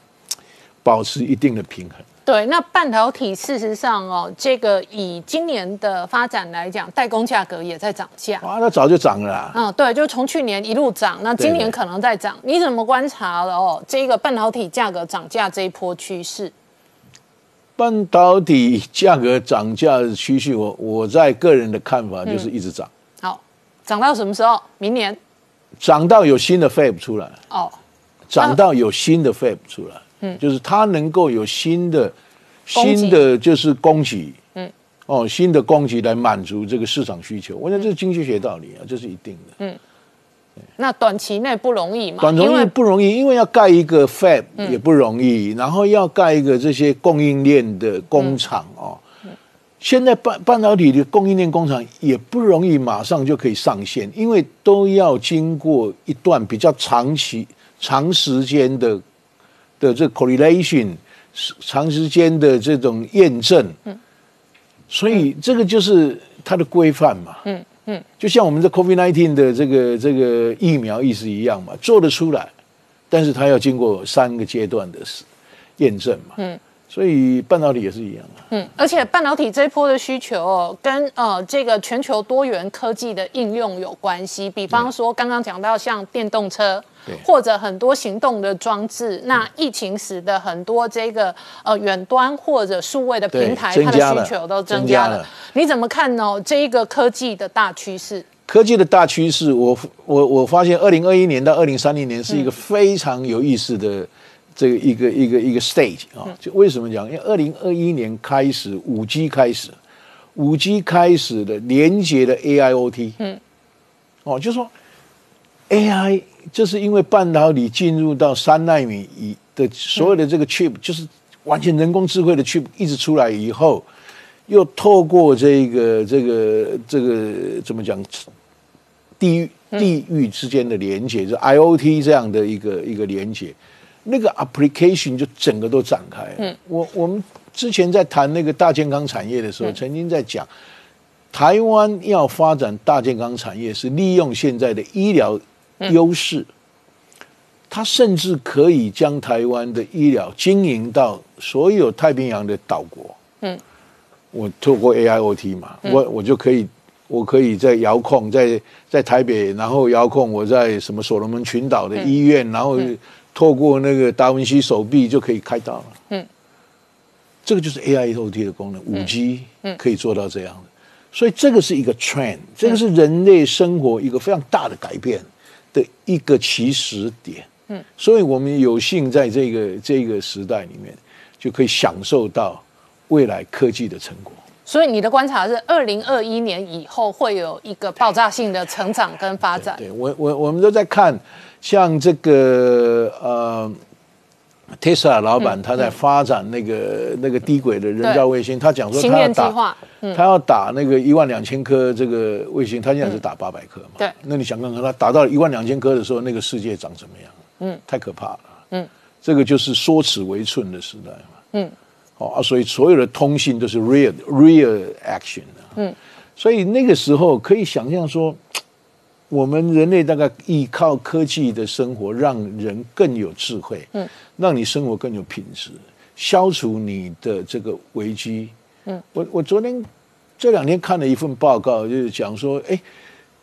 保持一定的平衡。对，那半导体事实上哦，这个以今年的发展来讲，代工价格也在涨价。哇，那早就涨了啦。嗯，对，就从去年一路涨，那今年可能在涨。你怎么观察了哦？这个半导体价格涨价这一波趋势？半导体价格涨价的趋势，我我在个人的看法就是一直涨，好，涨到什么时候？明年？涨到有新的 fab 出来，哦，涨到有新的 fab 出来，嗯，就是它能够有新的新的就是供给，嗯，哦，新的供给来满足这个市场需求，我想这是经济学道理啊，这是一定的。那短期内不容易嘛？短容易因为不容易，因为要盖一个 fab 也不容易，然后要盖一个这些供应链的工厂哦。现在半半导体的供应链工厂也不容易马上就可以上线，因为都要经过一段比较长期、长时间的的这 correlation，长时间的这种验证。所以这个就是它的规范嘛。嗯嗯，就像我们的 COVID-19 的这个这个疫苗意思一样嘛，做得出来，但是它要经过三个阶段的验证嘛。嗯，所以半导体也是一样啊。嗯，而且半导体这一波的需求哦，跟呃这个全球多元科技的应用有关系。比方说刚刚讲到像电动车对，或者很多行动的装置，那疫情使得很多这个呃远端或者数位的平台，它的需求都增增加了加了。你怎么看呢？这一个科技的大趋势？科技的大趋势，我我我发现，二零二一年到二零三零年是一个非常有意思的这个一个一个一个 stage 啊。就为什么讲？因为二零二一年开始，五 G 开始，五 G 开始的连接的 AIoT，嗯，哦，就说 AI 就是因为半导体进入到三纳米以的所有的这个 chip，、就是完全人工智慧的 chip 一直出来以后，又透过这个这个这个怎么讲，地域地域之间的连接，就 IOT 这样的一个一个连接，那个 application 就整个都展开了。嗯，我我们之前在谈那个大健康产业的时候，曾经在讲，台湾要发展大健康产业是利用现在的医疗优势。它甚至可以将台湾的医疗经营到所有太平洋的岛国。嗯，我透过 AIoT 嘛，我我就可以，我可以在遥控，在在台北，然后遥控我在什么所罗门群岛的医院，然后透过那个达文西手臂就可以开刀了。嗯，这个就是 AIoT 的功能，五 G 可以做到这样的，所以这个是一个 trend，这个是人类生活一个非常大的改变的一个起始点。嗯，所以我们有幸在这个这个时代里面，就可以享受到未来科技的成果。所以你的观察是，二零二一年以后会有一个爆炸性的成长跟发展。对我我我们都在看，像这个呃。Tesla 老板他在发展那个那个低轨的人造卫星，他讲说他要打他要打那个一万两千颗这个卫星，他现在是打八百颗嘛？对那你想看看他打到一万两千颗的时候，那个世界长什么样？嗯，太可怕了。嗯，这个就是缩尺为寸的时代嘛。嗯，哦啊，所以所有的通信都是 real real action 的。嗯，所以那个时候可以想象说，我们人类大概依靠科技的生活，让人更有智慧，嗯，让你生活更有品质，消除你的这个危机。嗯，我我昨天这两天看了一份报告，就是讲说，哎，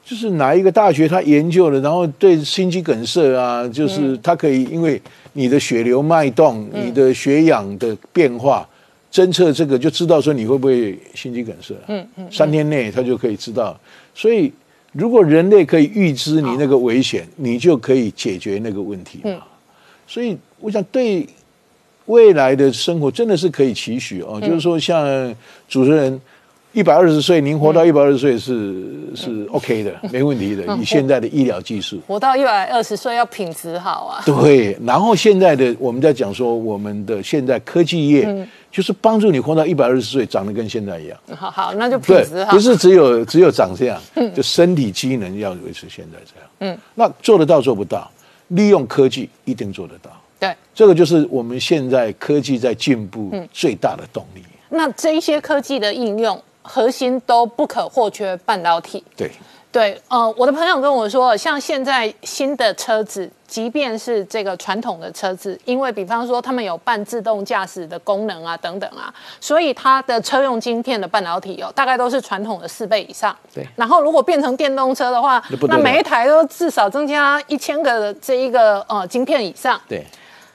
就是哪一个大学他研究了，然后对心肌梗塞啊，就是它可以因为你的血流脉动、你的血氧的变化。侦测这个就知道说你会不会心肌梗塞，嗯嗯，三天内他就可以知道，所以如果人类可以预知你那个危险，你就可以解决那个问题嘛。所以我想对未来的生活真的是可以期许哦，就是说像主持人一百二十岁，您活到一百二十岁是是 OK 的，没问题的，以现在的医疗技术。活到一百二十岁要品质好啊。对，然后现在的我们在讲说，我们的现在科技业就是帮助你活到一百二十岁，长得跟现在一样。好好，那就品对质，好。不是只有只有长这样，就身体机能要维持现在这样。嗯，那做得到做不到，利用科技一定做得到。对。这个就是我们现在科技在进步最大的动力。那这一些科技的应用核心都不可或缺半导体。对，对，呃，我的朋友跟我说，像现在新的车子，即便是这个传统的车子，因为比方说他们有半自动驾驶的功能啊，等等啊，所以它的车用晶片的半导体哦，大概都是传统的四倍以上。对然后如果变成电动车的话那每一台都至少增加一千个的这一个呃晶片以上。对，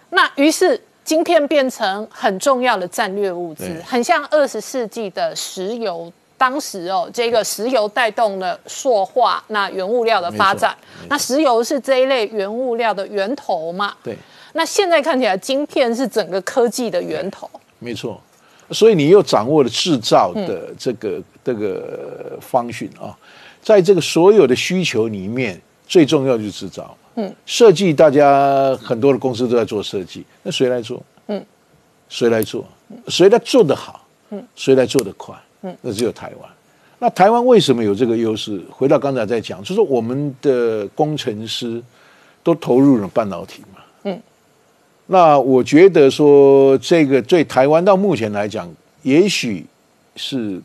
那于是晶片变成很重要的战略物资，很像二十世纪的石油。当时哦，这个石油带动了塑化那原物料的发展那石油是这一类原物料的源头嘛？对，那现在看起来，晶片是整个科技的源头。没错。所以你又掌握了制造的这个、这个方讯啊，在这个所有的需求里面，最重要就是制造。嗯，设计大家很多的公司都在做设计，那谁来做？嗯，谁来做？谁来做得好？嗯，谁来做得快？嗯，那只有台湾。那台湾为什么有这个优势？回到刚才在讲，就是我们的工程师都投入了半导体嘛。嗯那我觉得说，这个对台湾到目前来讲，也许是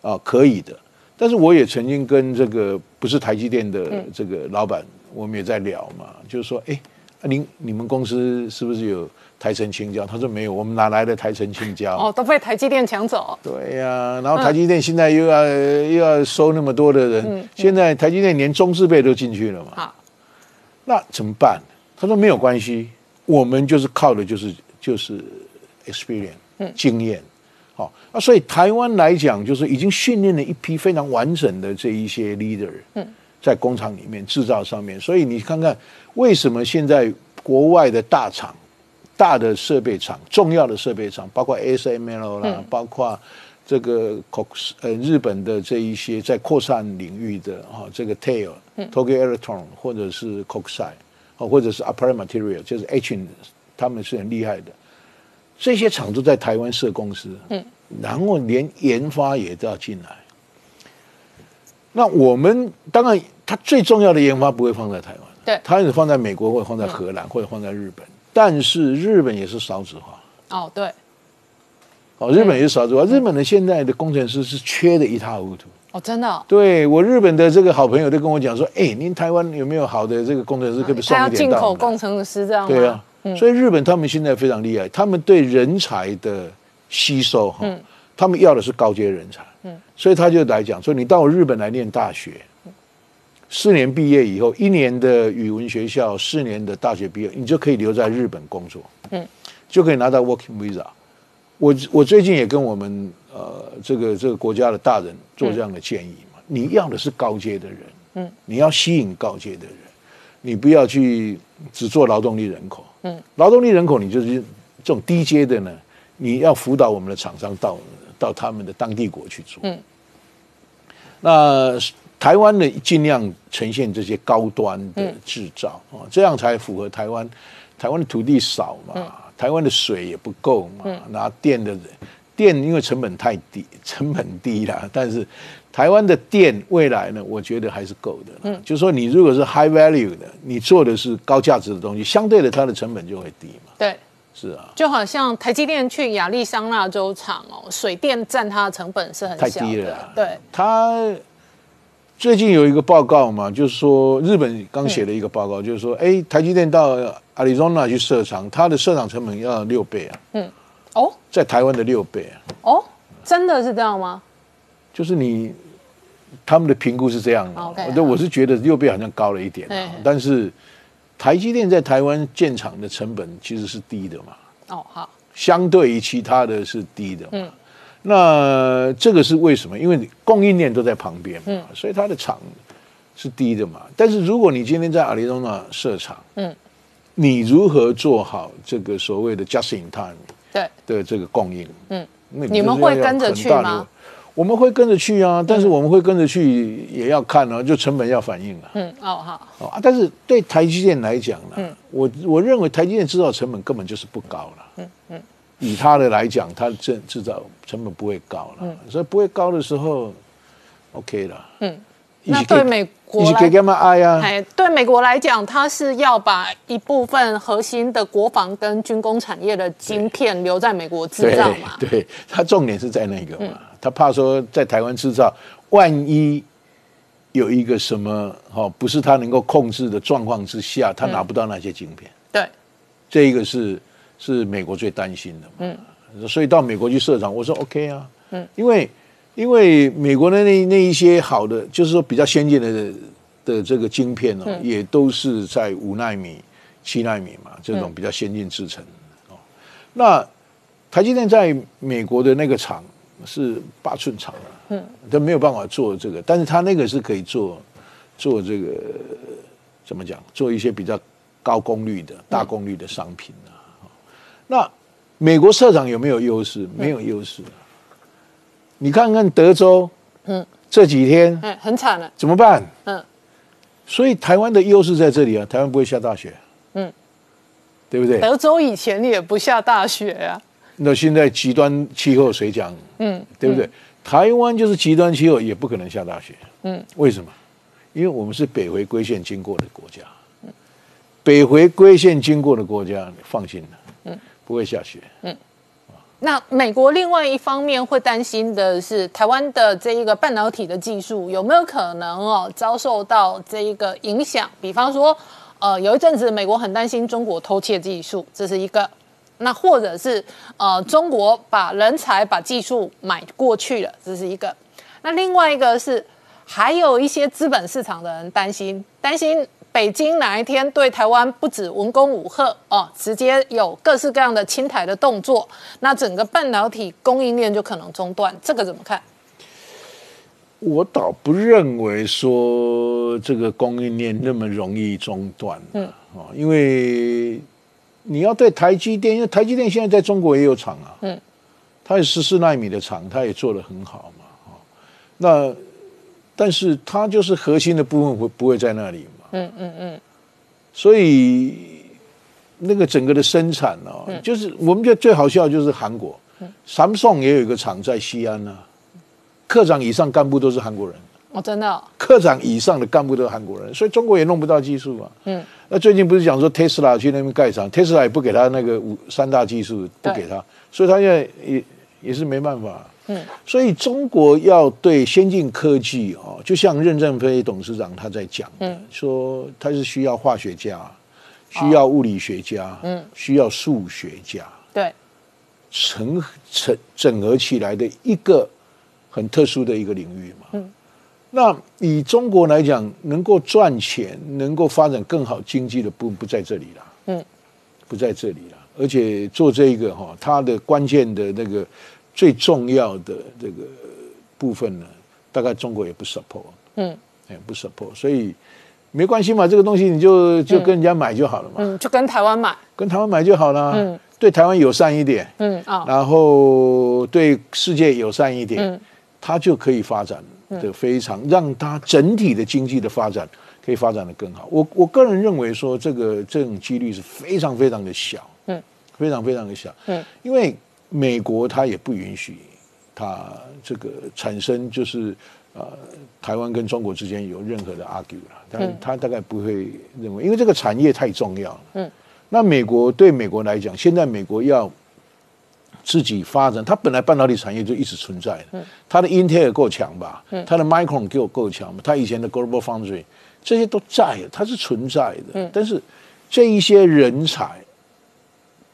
啊可以的。但是我也曾经跟这个不是台积电的这个老板，我们也在聊嘛，就是说，哎，啊您你们公司是不是有台城青椒？他说没有，我们哪来的台城青椒？哦，都被台积电抢走。对呀、然后台积电现在又要、又要收那么多的人，现在台积电连中字辈都进去了嘛。好，那怎么办？他说没有关系，我们就是靠的就是就是 experience，经验。好，那所以台湾来讲，就是已经训练了一批非常完整的这一些 leader，嗯在工厂里面制造上面。所以你看看，为什么现在国外的大厂、大的设备厂、重要的设备厂，包括 ASML 啦，包括这个 Cox 呃日本的这一些在扩散领域的哈、这个 Tail、Tokyo Electron 或者是 Kokusai 哦，或者是 Applied Material，就是 H，他们是很厉害的。这些厂都在台湾设公司，嗯，然后连研发也都要进来。那我们当然，它最重要的研发不会放在台湾，对。它是放在美国或者放在荷兰或者放在日本，但是日本也是少子化。哦，对，哦，日本也是少子化。日本的现在的工程师是缺的一塌糊涂。哦，真的哦、对我日本的这个好朋友都跟我讲说，哎，您台湾有没有好的这个工程师，可不可以送进一点到他要进口工程师这样吗？对啊，所以日本他们现在非常厉害，他们对人才的吸收哈，他们要的是高阶人才，嗯。所以他就来讲说，你到日本来念大学，四年毕业以后，一年的语文学校，四年的大学毕业，你就可以留在日本工作，嗯。就可以拿到 working visa。我我最近也跟我们呃这个这个国家的大人做这样的建议嘛，你要的是高阶的人，嗯，你要吸引高阶的人，你不要去只做劳动力人口，嗯，劳动力人口你就是这种低阶的呢，你要辅导我们的厂商到到他们的当地国去做。嗯，那台湾呢，尽量呈现这些高端的制造啊，这样才符合台湾。台湾的土地少嘛，台湾的水也不够嘛，拿电的电因为成本太低，成本低了，但是台湾的电未来呢，我觉得还是够的。嗯，就是说你如果是 high value 的，你做的是高价值的东西，相对的它的成本就会低嘛。对，是啊，就好像台积电去亚利桑那州厂哦，水电占它的成本是很低了啦。对，它最近有一个报告嘛，就是说日本刚写了一个报告，就是说，哎，台积电到 Arizona 去设厂，它的设厂成本要六倍啊，嗯。哦？在台湾的六倍啊，哦，真的是这样吗？就是你他们的评估是这样的。OK，我我是觉得六倍好像高了一点啊嗯，但是台积电在台湾建厂的成本其实是低的嘛，哦，好，相对于其他的是低的嘛。那这个是为什么？因为你供应链都在旁边嘛，所以它的厂是低的嘛。但是如果你今天在阿里东纳设厂，嗯，你如何做好这个所谓的 just in time 对，的这个供应？嗯，那你们会跟着去吗？我们会跟着去啊，但是我们会跟着去，也要看啊，就成本要反映啊。嗯，哦，好，哦啊，但是对台积电来讲呢，嗯我我认为台积电制造成本根本就是不高了。嗯嗯，以它的来讲，它的制制造成本不会高了，所以不会高的时候，OK 了。嗯，那对美国来一起给他们爱啊。哎，对美国来讲，它是要把一部分核心的国防跟军工产业的晶片留在美国制造嘛？对，它重点是在那个嘛，他怕说在台湾制造，万一有一个什么哦，不是他能够控制的状况之下，他拿不到那些晶片，对，这一个是是美国最担心的嘛。嗯，所以到美国去设厂，我说 OK 啊，嗯，因为因为美国的那那一些好的，就是说比较先进的的这个晶片哦，也都是在五纳米、七纳米嘛，这种比较先进制成的哦。那台积电在美国的那个厂是八寸厂啊，嗯，它没有办法做这个，但是他那个是可以做做这个怎么讲，做一些比较高功率的大功率的商品啊。那美国社长有没有优势？没有优势啊。你看看德州，嗯，这几天哎，很惨了，怎么办？嗯，所以台湾的优势在这里啊，台湾不会下大雪，嗯，对不对？德州以前也不下大雪啊，那现在极端气候谁讲？嗯，对不对？台湾就是极端气候，也不可能下大雪。嗯，为什么？因为我们是北回归线经过的国家，北回归线经过的国家，你放心了，嗯，不会下雪。嗯那美国另外一方面会担心的是，台湾的这一个半导体的技术有没有可能哦遭受到这一个影响？比方说，呃，有一阵子美国很担心中国偷窃技术，这是一个；那或者是呃，中国把人才、把技术买过去了，这是一个。那另外一个是，还有一些资本市场的人担心，担心北京哪一天对台湾不止文攻武吓哦，直接有各式各样的侵台的动作，那整个半导体供应链就可能中断，这个怎么看？我倒不认为说这个供应链那么容易中断，嗯，哦，因为你要对台积电，因为台积电现在在中国也有厂啊，嗯，它有十四纳米的厂，它也做得很好嘛，哦，那但是它就是核心的部分会不会在那里嘛，嗯嗯嗯，所以那个整个的生产哦，就是我们觉得最好笑就是韩国，三宋也有一个厂在西安啊，科长以上干部都是韩国人。哦，真的哦、科长以上的干部都是韩国人，所以中国也弄不到技术啊。嗯，那最近不是讲说 Tesla 去那边盖厂，Tesla 也不给他那个五三大技术，不给他，所以他现在也也是没办法。嗯，所以中国要对先进科技哦，就像任正非董事长他在讲的，嗯。说他是需要化学家，需要物理学家，嗯，需要数学家，对，成成整合起来的一个很特殊的一个领域嘛。嗯，那以中国来讲，能够赚钱、能够发展更好经济的不不在这里了。嗯，不在这里了。而且做这个哈，它的关键的那个最重要的这个部分呢，大概中国也不 support。嗯。哎，不 support，所以没关系嘛，这个东西你就就跟人家买就好了嘛。嗯，就跟台湾买，跟台湾买就好了。嗯，对台湾友善一点，嗯啊，然后对世界友善一点，嗯。它就可以发展的非常，让它整体的经济的发展可以发展的更好。我我个人认为说，这个这种几率是非常非常的小，嗯，非常非常的小，嗯，因为美国它也不允许它这个产生就是呃台湾跟中国之间有任何的 argue 了，但他大概不会认为，因为这个产业太重要。了，嗯，那美国对美国来讲，现在美国要自己发展，它本来半导体产业就一直存在的，它的 Intel 够强吧，它的 Micron 够够强吧，它以前的 Global Foundry 这些都在，它是存在的，但是这一些人才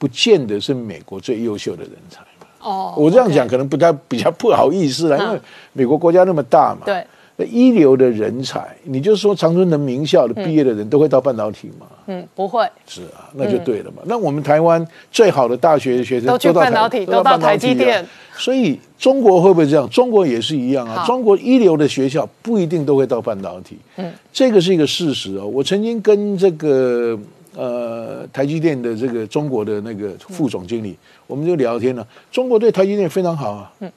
不见得是美国最优秀的人才。哦，我这样讲可能不太比较不好意思了，因为嗯美国国家那么大嘛，对，那一流的人才，你就说长春藤名校的毕业的人都会到半导体吗？嗯，不会，是啊，那就对了嘛。那我们台湾最好的大学的学生都去到半导体都都到台积电所以中国会不会这样？中国也是一样啊。中国一流的学校不一定都会到半导体，嗯，这个是一个事实哦。我曾经跟这个呃台积电的这个中国的那个副总经理，我们就聊天了。中国对台积电非常好啊，嗯，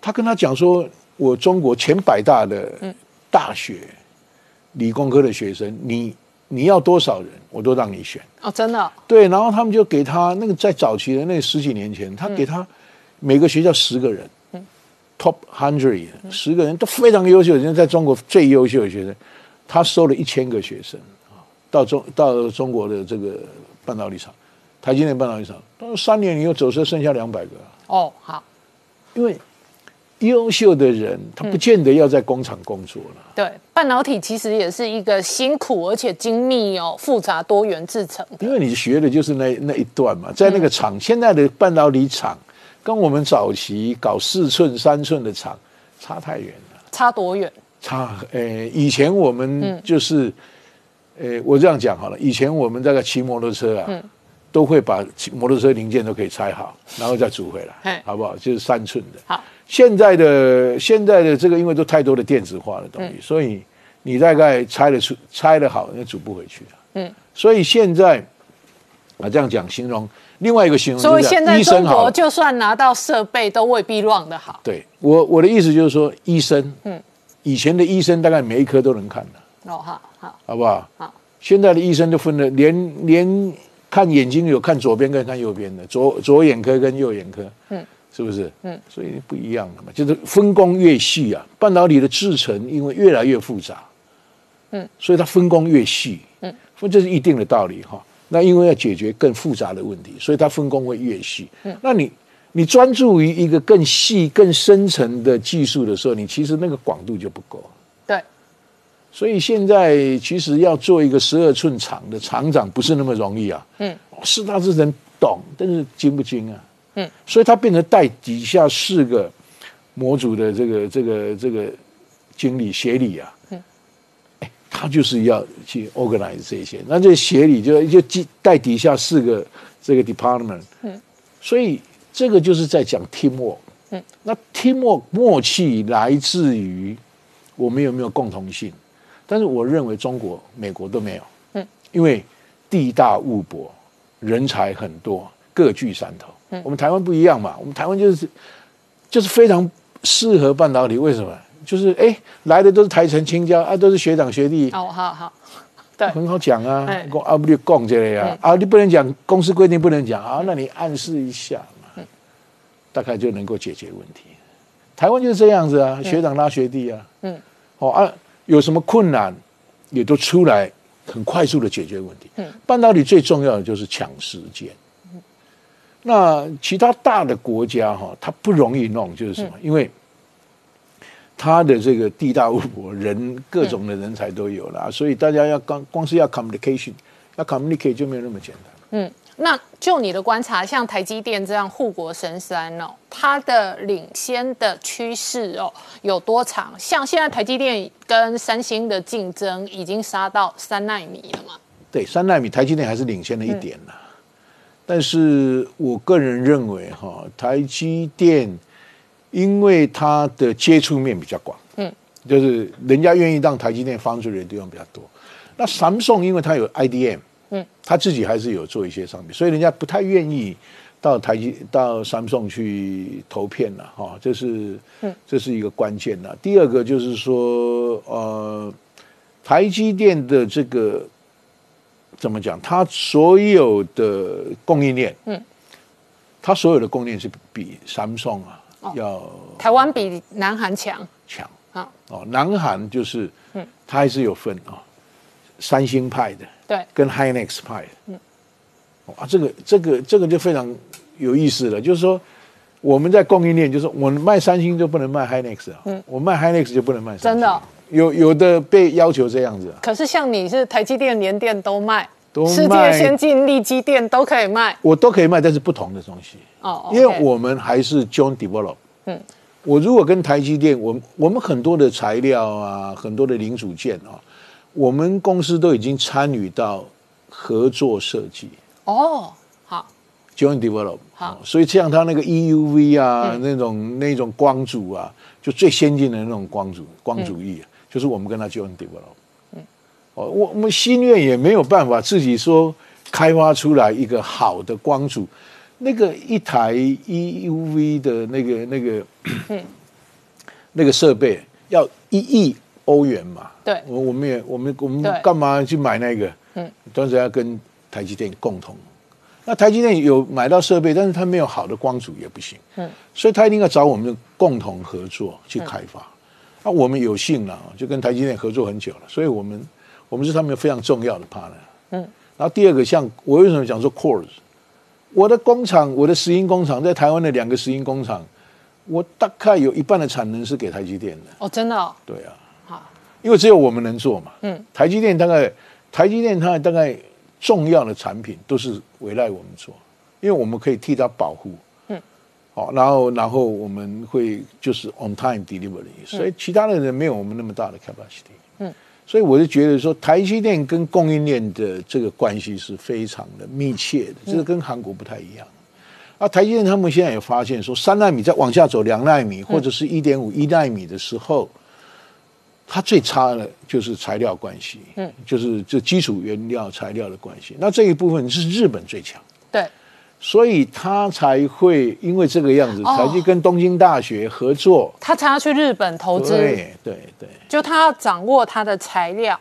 他跟他讲说，我中国前百大的大学、理工科的学生，你你要多少人，我都让你选。哦，真的？哦，对，然后他们就给他那个在早期的那十几年前，他给他每个学校十个人、嗯。T o p hundred 十个人都非常优秀，人家在中国最优秀的学生，他收了一千个学生。啊，到中到中国的这个半导体厂，台积电半导体厂，到三年以后走剩剩下两百个啊，哦，好，因为优秀的人他不见得要在工厂工作了。对，半导体其实也是一个辛苦而且精密哦、复杂多元制成。因为你学的就是那那一段嘛，在那个厂，现在的半导体厂跟我们早期搞四寸、三寸的厂差太远了，差多远？差呃，以前我们就是，呃，我这样讲好了，以前我们大概骑摩托车啊，都会把摩托车零件都可以拆好，然后再组回嘿来，好不好？就是三寸的。好，现在的现在的这个，因为都太多的电子化的东西，所以你大概拆得出拆得好，那组不回去了。嗯，所以现在啊，这样讲形容另外一个形容所以现在中国就算拿到设备，都未必 run 得好。对我我的意思就是说，医生，嗯，以前的医生大概每一科都能看的，哦，好好，好不好？好。现在的医生都分了，连连看眼睛有看左边跟看右边的，左左眼科跟右眼科，嗯，是不是？嗯，所以不一样的嘛，就是分工越细啊，半导体的制成因为越来越复杂，嗯，所以它分工越细，嗯，这是一定的道理哈。那因为要解决更复杂的问题，所以它分工会越细。嗯，那你你专注于一个更细、更深层的技术的时候，你其实那个广度就不够。对，所以现在其实要做一个十二寸厂的厂长不是那么容易啊。嗯，四大之人懂，但是精不精啊？嗯，所以他变成带底下四个模组的这个这个这个经理协理啊。嗯，哎，他就是要去 organize 这些，那这协理就就带底下四个这个 department。嗯，所以这个就是在讲 teamwork。嗯，那 teamwork 默契来自于我们有没有共同性。但是我认为中国、美国都没有，嗯，因为地大物博，人才很多，各具山头。嗯，我们台湾不一样嘛，我们台湾就是就是非常适合半导体，为什么？就是哎来的都是台城、青椒啊，都是学长学弟，哦，好好，对，很好讲啊哎。讲啊，不就讲这类啊？啊，你不能讲公司规定不能讲啊，那你暗示一下嘛，大概就能够解决问题。台湾就是这样子啊，学长拉学弟啊，嗯，哦啊，有什么困难也都出来，很快速的解决问题。嗯，半导体最重要的就是抢时间。那其他大的国家哈，它不容易弄，就是什么？因为它的这个地大物博，人各种的人才都有了，所以大家要光光是要 communication，要 communicate 就没有那么简单。嗯，那就你的观察，像台积电这样护国神山哦，它的领先的趋势哦有多长？像现在台积电跟三星的竞争已经杀到三纳米了嘛？对，三纳米台积电还是领先了一点啦。但是我个人认为哈，台积电因为它的接触面比较广，嗯，就是人家愿意让台积电放出来的地方比较多。那 Samsung 因为它有 IDM，嗯，他自己还是有做一些商品，所以人家不太愿意到台积到三送去投片了哈，这是这是一个关键呐。第二个就是说，呃，台积电的这个怎么讲？它所有的供应链，嗯，它所有的供应链是比三送啊要台湾比南韩强，强。啊哦。南韩就是，嗯，它还是有分啊，三星派的对，跟 Hynix 派的，嗯，啊，这个这个这个就非常有意思了，就是说我们在供应链，就是我们卖三星就不能卖 Hynix 啊，嗯，我卖 Hynix 就不能卖三星，真的。哦有有的被要求这样子。啊，可是像你是台积电、联电都卖，都世界先进、力基电都可以卖。我都可以卖，但是不同的东西。哦，因为我们还是 joint develop。嗯，我如果跟台积电，我们我们很多的材料啊，很多的零组件啊，我们公司都已经参与到合作设计哦好 joint develop。好所以像它那个 EUV 啊，那种那种光阻啊，就最先进的那种光阻光阻翼、啊，就是我们跟它 joint develop。嗯，哦，我我们新院也没有办法自己说开发出来一个好的光阻。那个一台 EUV 的那个那个，那个 设备要一亿欧元嘛？对我我们也我们我们对干嘛去买那个？嗯，当时要跟台积电共同。那台积电有买到设备，但是它没有好的光阻也不行。嗯，所以他一定要找我们共同合作去开发。那、我们有幸了，就跟台积电合作很久了，所以我们我们是他们非常重要的 partner。嗯，然后第二个，像我为什么讲说 cores？我的工厂，我的石英工厂在台湾的两个石英工厂，我大概有一半的产能是给台积电的。哦真的哦对啊，好因为只有我们能做嘛。嗯，台积电大概台积电它大概重要的产品都是委赖我们做，因为我们可以替它保护。嗯，好，然后然后我们会就是 on time delivery，所以其他的人没有我们那么大的 capacity。嗯，所以我就觉得说，台积电跟供应链的这个关系是非常的密切的，这个跟韩国不太一样。啊，台积电他们现在也发现说，三纳米再往下走两纳米或者是一点五一纳米的时候，它最差的就是材料关系，嗯，就是这基础原料材料的关系。那这一部分是日本最强，对。所以他才会因为这个样子，哦。才去跟东京大学合作。他才要去日本投资，对对对，就他要掌握他的材料，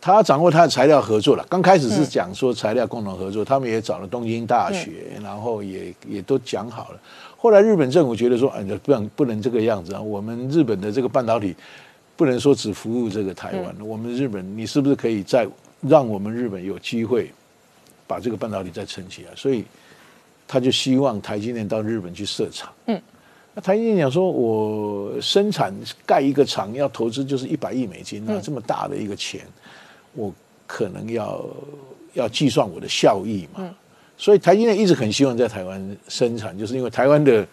他要掌握他的材料合作了。刚开始是讲说材料共同合作，他们也找了东京大学，然后也也都讲好了。后来日本政府觉得说，哎，不能不能这个样子啊，我们日本的这个半导体不能说只服务这个台湾，我们日本你是不是可以再让我们日本有机会把这个半导体再撑起来？所以他就希望台积电到日本去设厂。嗯，那台积电讲说，我生产盖一个厂要投资就是一百亿美金啊，这么大的一个钱，我可能要要计算我的效益嘛。所以台积电一直很希望在台湾生产，就是因为台湾的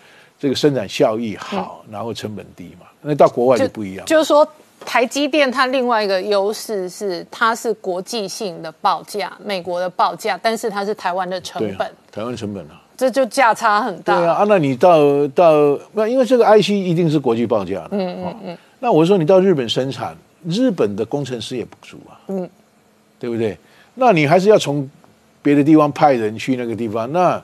这个生产效益好，然后成本低嘛。那到国外就不一样，就是说。台积电它另外一个优势是，它是国际性的报价，美国的报价，但是它是台湾的成本，台湾成本啊。这就价差很大。对啊，啊，那你到到那，因为这个 IC 一定是国际报价的，嗯嗯嗯。那我说你到日本生产，日本的工程师也不足啊，嗯，对不对？那你还是要从别的地方派人去那个地方，那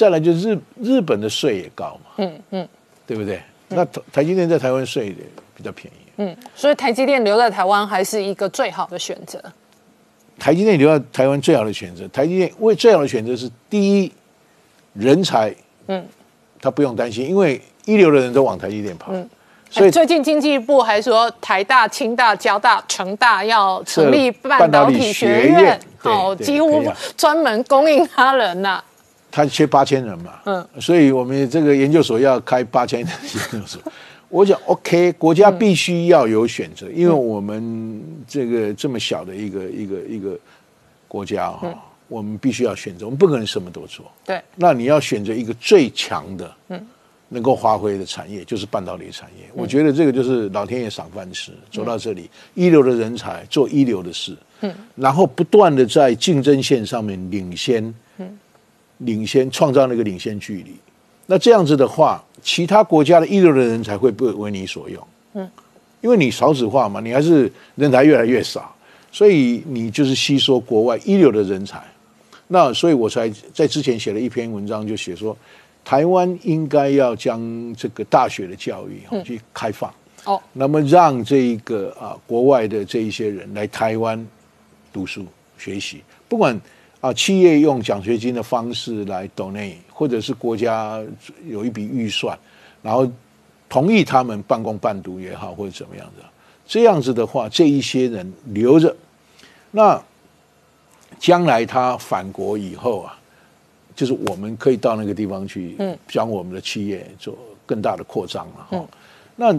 再来就是日日本的税也高嘛，嗯嗯，对不对？那台台积电在台湾税也比较便宜，嗯，所以台积电留在台湾还是一个最好的选择。台积电留在台湾最好的选择，台积电为最好的选择是第一人才，嗯，他不用担心，因为一流的人都往台积电跑，所以哎最近经济部还说，台大、清大、交大、成大要成立半导体学院哦，几乎专门供应他人呐、他缺八千人嘛，嗯，所以我们这个研究所要开八千人研究所。我想，OK，国家必须要有选择，因为我们这个这么小的一个一个一个国家哈、我们必须要选择，我们不可能什么都做。对，那你要选择一个最强的，嗯，能够发挥的产业，就是半导体产业。我觉得这个就是老天爷赏饭吃，走到这里，一流的人才做一流的事，嗯，然后不断的在竞争线上面领先，嗯，领先创造那个领先距离。那这样子的话，其他国家的一流的人才会不为你所用，嗯，因为你少子化嘛，你还是人才越来越少。所以你就是吸收国外一流的人才。那所以我才在之前写了一篇文章，就写说，台湾应该要将这个大学的教育哦去开放。哦，那么让这一个啊国外的这一些人来台湾读书学习，不管啊企业用奖学金的方式来 donate，或者是国家有一笔预算，然后同意他们半工半读也好，或者怎么样的，这样子的话，这一些人留着，那将来他返国以后啊，就是我们可以到那个地方去，嗯，将我们的企业做更大的扩张了哈。那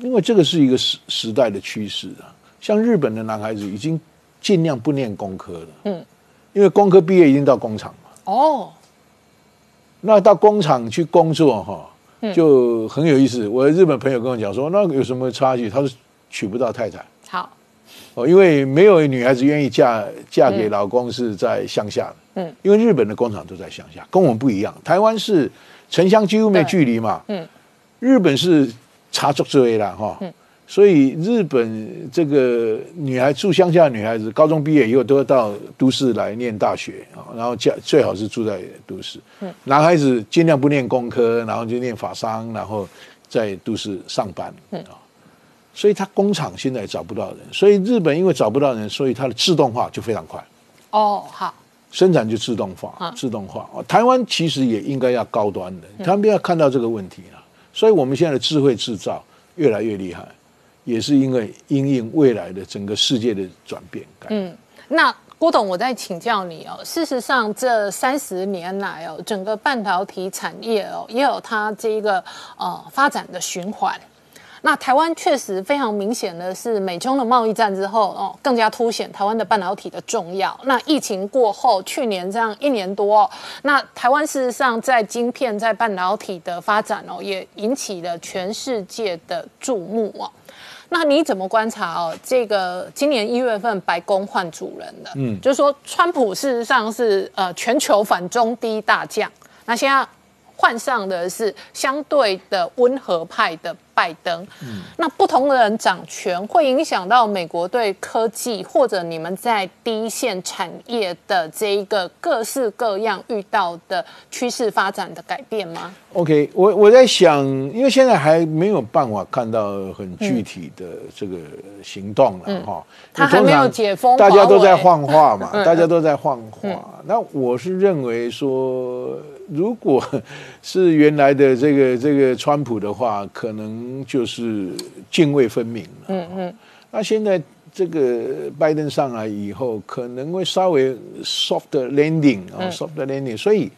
因为这个是一个时时代的趋势啊，像日本的男孩子已经尽量不念工科了，嗯，因为工科毕业一定到工厂嘛，哦，那到工厂去工作哈，就很有意思。我日本朋友跟我讲说，那有什么差距？他说娶不到太太。好，哦，因为没有女孩子愿意嫁嫁给老公是在乡下。的，嗯，因为日本的工厂都在乡下，跟我们不一样。台湾是城乡几乎没距离嘛，嗯，日本是差足之类了哈，所以日本这个女孩住乡下的女孩子，高中毕业以后都要到都市来念大学啊，然后家最好是住在都市。男孩子尽量不念工科，然后就念法商，然后在都市上班啊。所以他工厂现在找不到人，所以日本因为找不到人，所以它的自动化就非常快，哦，好，生产就自动化，自动化。哦台湾其实也应该要高端的，他们要看到这个问题了。所以我们现在的智慧制造越来越厉害，也是因为因应未来的整个世界的转变。嗯，那郭董，我再请教你哦。事实上，这三十年来哦，整个半导体产业哦，也有它这一个呃发展的循环。那台湾确实非常明显的是，美中的贸易战之后哦，更加凸显台湾的半导体的重要。那疫情过后，去年这样一年多，那台湾事实上在晶片在半导体的发展哦，也引起了全世界的注目哦。那你怎么观察哦？这个今年一月份白宫换主人了，嗯，就是说川普事实上是呃全球反中第一大将，那现在换上的是相对的温和派的拜登。嗯那不同的人掌权，会影响到美国对科技或者你们在第一线产业的这一个各式各样遇到的趋势发展的改变吗？OK，我我在想，因为现在还没有办法看到很具体的这个行动了哈。他还没有解封大家都在华为幻化嘛，大家都在幻化。那我是认为说，如果是原来的这个 这个川普的话，可能就是泾渭分明了。嗯嗯。那现在这个拜登上来以后，可能会稍微 soft landing 啊、s o f t landing，所以。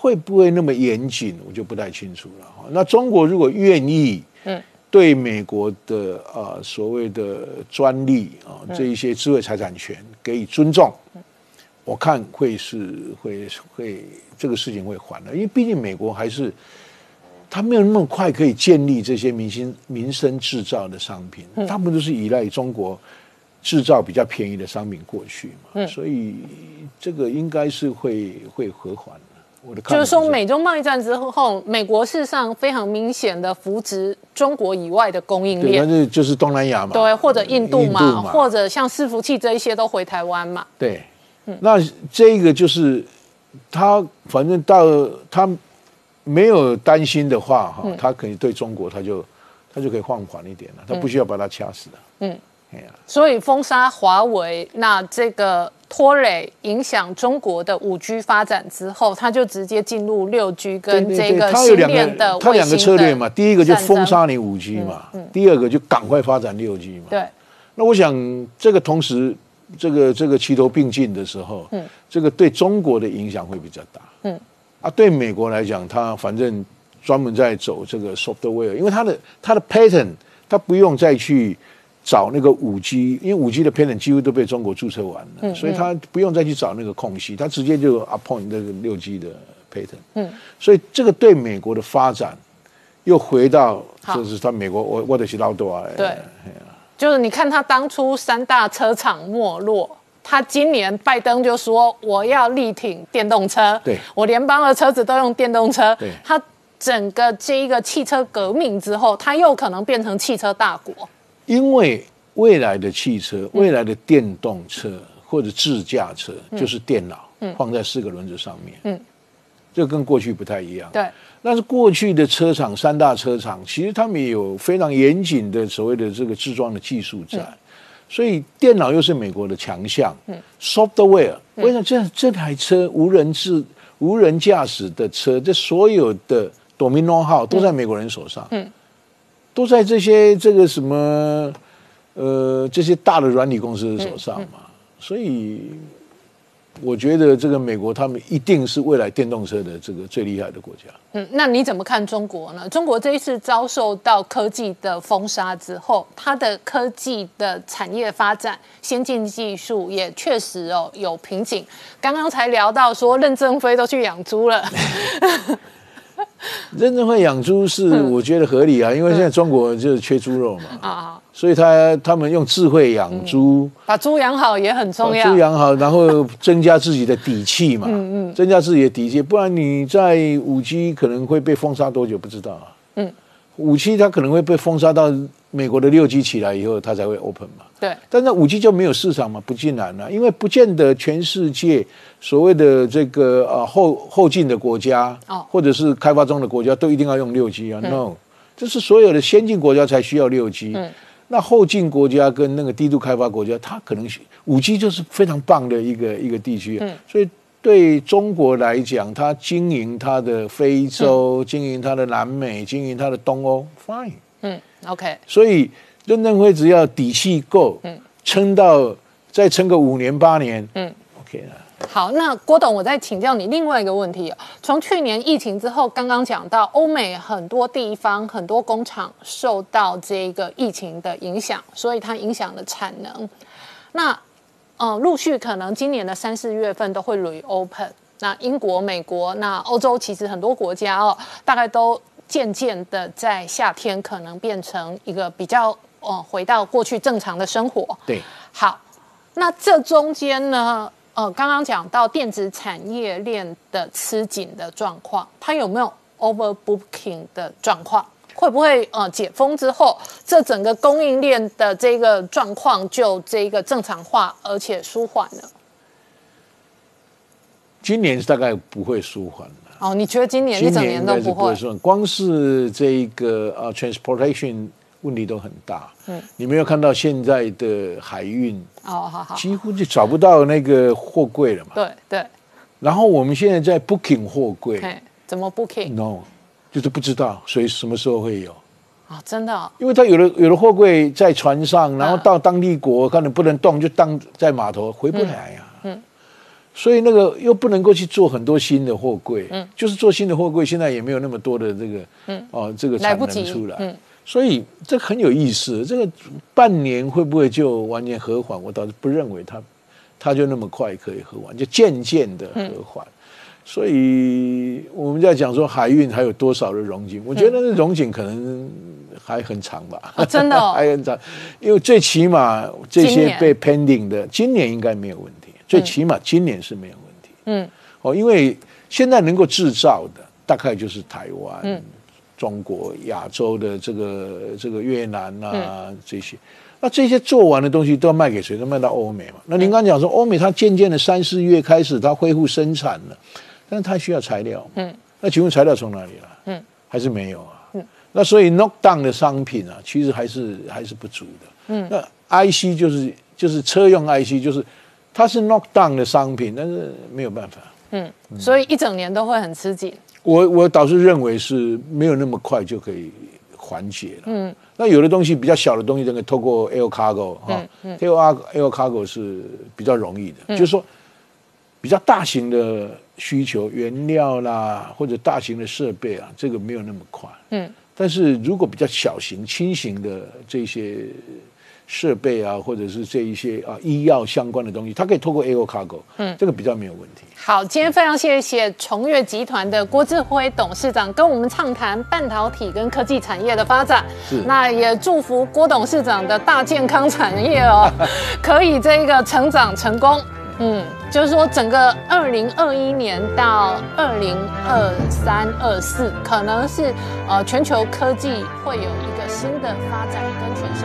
会不会那么严谨，我就不太清楚了哈。那中国如果愿意，嗯，对美国的呃所谓的专利啊这一些智慧财产权给予尊重，我看会是会会这个事情会缓的，因为毕竟美国还是它没有那么快可以建立这些民生民生制造的商品，大部分都是依赖中国制造比较便宜的商品过去嘛，所以这个应该是会会和缓的。我的就是说，美中贸易战之后，美国事实上非常明显的扶植中国以外的供应对，链。但，是就是东南亚嘛，对，或者印度嘛，印度嘛。或者像伺服器这一些都回台湾嘛。对，那这个就是他反正到他没有担心的话哈，他可以对中国他就他就可以放缓一点了，他不需要把它掐死的。嗯，哎呀，所以封杀华为，那这个拖累影响中国的五 G 发展之后，他就直接进入六 G 跟这个新他有两链的个他两个策略嘛，第一个就封杀你五 G 嘛，第二个就赶快发展六 G 嘛。对，那我想这个同时，这个这个齐头并进的时候，嗯，这个对中国的影响会比较大，嗯，啊，对美国来讲，它反正专门在走这个 software，因为它的它的 patent，它不用再去找那个五 G，因为五 G 的 patent 几乎都被中国注册完了，所以它不用再去找那个空隙，它直接就 upon 那个六 G 的 patent，嗯，所以这个对美国的发展又回到好。就是他美国我我的是老多啊，对就是你看他当初三大车厂没落，他今年拜登就说我要力挺电动车，对。我联邦的车子都用电动车。对，他整个这一个汽车革命之后，他又可能变成汽车大国。因为未来的汽车、未来的电动车或者自驾车，就是电脑放在四个轮子上面。嗯，这跟过去不太一样。对，但是过去的车厂三大车厂，其实他们也有非常严谨的所谓的这个制装的技术在，所以电脑又是美国的强项。嗯，software，为什么这这台车无人制、无人驾驶的车，这所有的 domino 号都在美国人手上。嗯，都在这些这个什么呃这些大的软体公司的手上嘛，所以。我觉得这个美国他们一定是未来电动车的这个最厉害的国家。嗯，那你怎么看中国呢？中国这一次遭受到科技的封杀之后，它的科技的产业发展、先进技术也确实哦有瓶颈。刚刚才聊到说，任正非都去养猪了。任正非养猪是我觉得合理啊，因为现在中国就是缺猪肉嘛。啊。所以他他们用智慧养猪，把猪养好也很重要。猪养好，然后增加自己的底气嘛，嗯嗯，增加自己的底气，不然你在五 G 可能会被封杀多久不知道啊。嗯，五 G 它可能会被封杀到美国的六 G 起来以后，它才会 open 嘛。对，但是五 G 就没有市场嘛，不进来了，因为不见得全世界所谓的这个啊后后进的国家，哦，或者是开发中的国家都一定要用六 G 啊？No，这是所有的先进国家才需要六 G。嗯。那后进国家跟那个低度开发国家，它可能五 G 就是非常棒的一个一个地区，嗯所以对中国来讲，它经营它的非洲，经营它的南美，经营它的东欧，fine，嗯，OK，所以任正非只要底气够，嗯，撑到再撑个五年八年，嗯，OK 了。好，那郭董，我再请教你另外一个问题。从去年疫情之后，刚刚讲到欧美很多地方、很多工厂受到这个疫情的影响，所以它影响了产能。那呃，陆续可能今年的三四月份都会 reopen。那英国、美国、那欧洲其实很多国家哦，大概都渐渐的在夏天可能变成一个比较呃回到过去正常的生活。对，好，那这中间呢？呃，刚刚讲到电子产业链的吃紧的状况，它有没有 overbooking 的状况？会不会呃解封之后，这整个供应链的这个状况就这个正常化，而且舒缓了？今年大概不会舒缓了。哦，你觉得今年一整年都不会？光是这一个啊，transportation。问题都很大，嗯，你没有看到现在的海运哦，好好，几乎就找不到那个货柜了嘛，对对。然后我们现在在 booking 货柜，怎么 booking？No，就是不知道，所以什么时候会有啊？真的？因为他有的有的货柜在船上，然后到当地国可能不能动，就当在码头回不来呀，嗯。所以那个又不能够去做很多新的货柜，嗯，就是做新的货柜，现在也没有那么多的这个，嗯，哦，这个产能出来，嗯。所以这很有意思，这个半年会不会就完全和缓？我倒是不认为它，它就那么快可以和缓，就渐渐的和缓。所以我们在讲说海运还有多少的融景，我觉得那融景可能还很长吧，真的 还很长，因为最起码这些被 pending 的，今年应该没有问题，最起码今年是没有问题。嗯，哦，因为现在能够制造的大概就是台湾。嗯。中国、亚洲的这个这个越南啊这些，那这些做完的东西都要卖给谁？都卖到欧美嘛。那您刚讲说，欧美它渐渐的三四月开始它恢复生产了，但是它需要材料。嗯，那请问材料从哪里来？嗯，还是没有啊。嗯，那所以 knock down 的商品啊，其实还是还是不足的。嗯，那 IC 就是就是车用 IC，就是它是 knock down 的商品，但是没有办法。嗯，所以一整年都会很吃紧。我我倒是认为是没有那么快就可以缓解了。嗯，那有的东西比较小的东西，这个透过 air cargo 哈，air air cargo 是比较容易的。就是说，比较大型的需求，原料啦或者大型的设备啊，这个没有那么快。嗯，但是如果比较小型、轻型的这些。设备啊，或者是这一些啊医药相关的东西，它可以透过 Air Cargo，嗯，这个比较没有问题。好，今天非常谢谢崇越集团的郭志辉董事长跟我们畅谈半导体跟科技产业的发展。是，那也祝福郭董事长的大健康产业哦，可以这个成长成功。嗯，就是说整个二零二一年到二零二三二四，可能是呃全球科技会有一个新的发展跟全新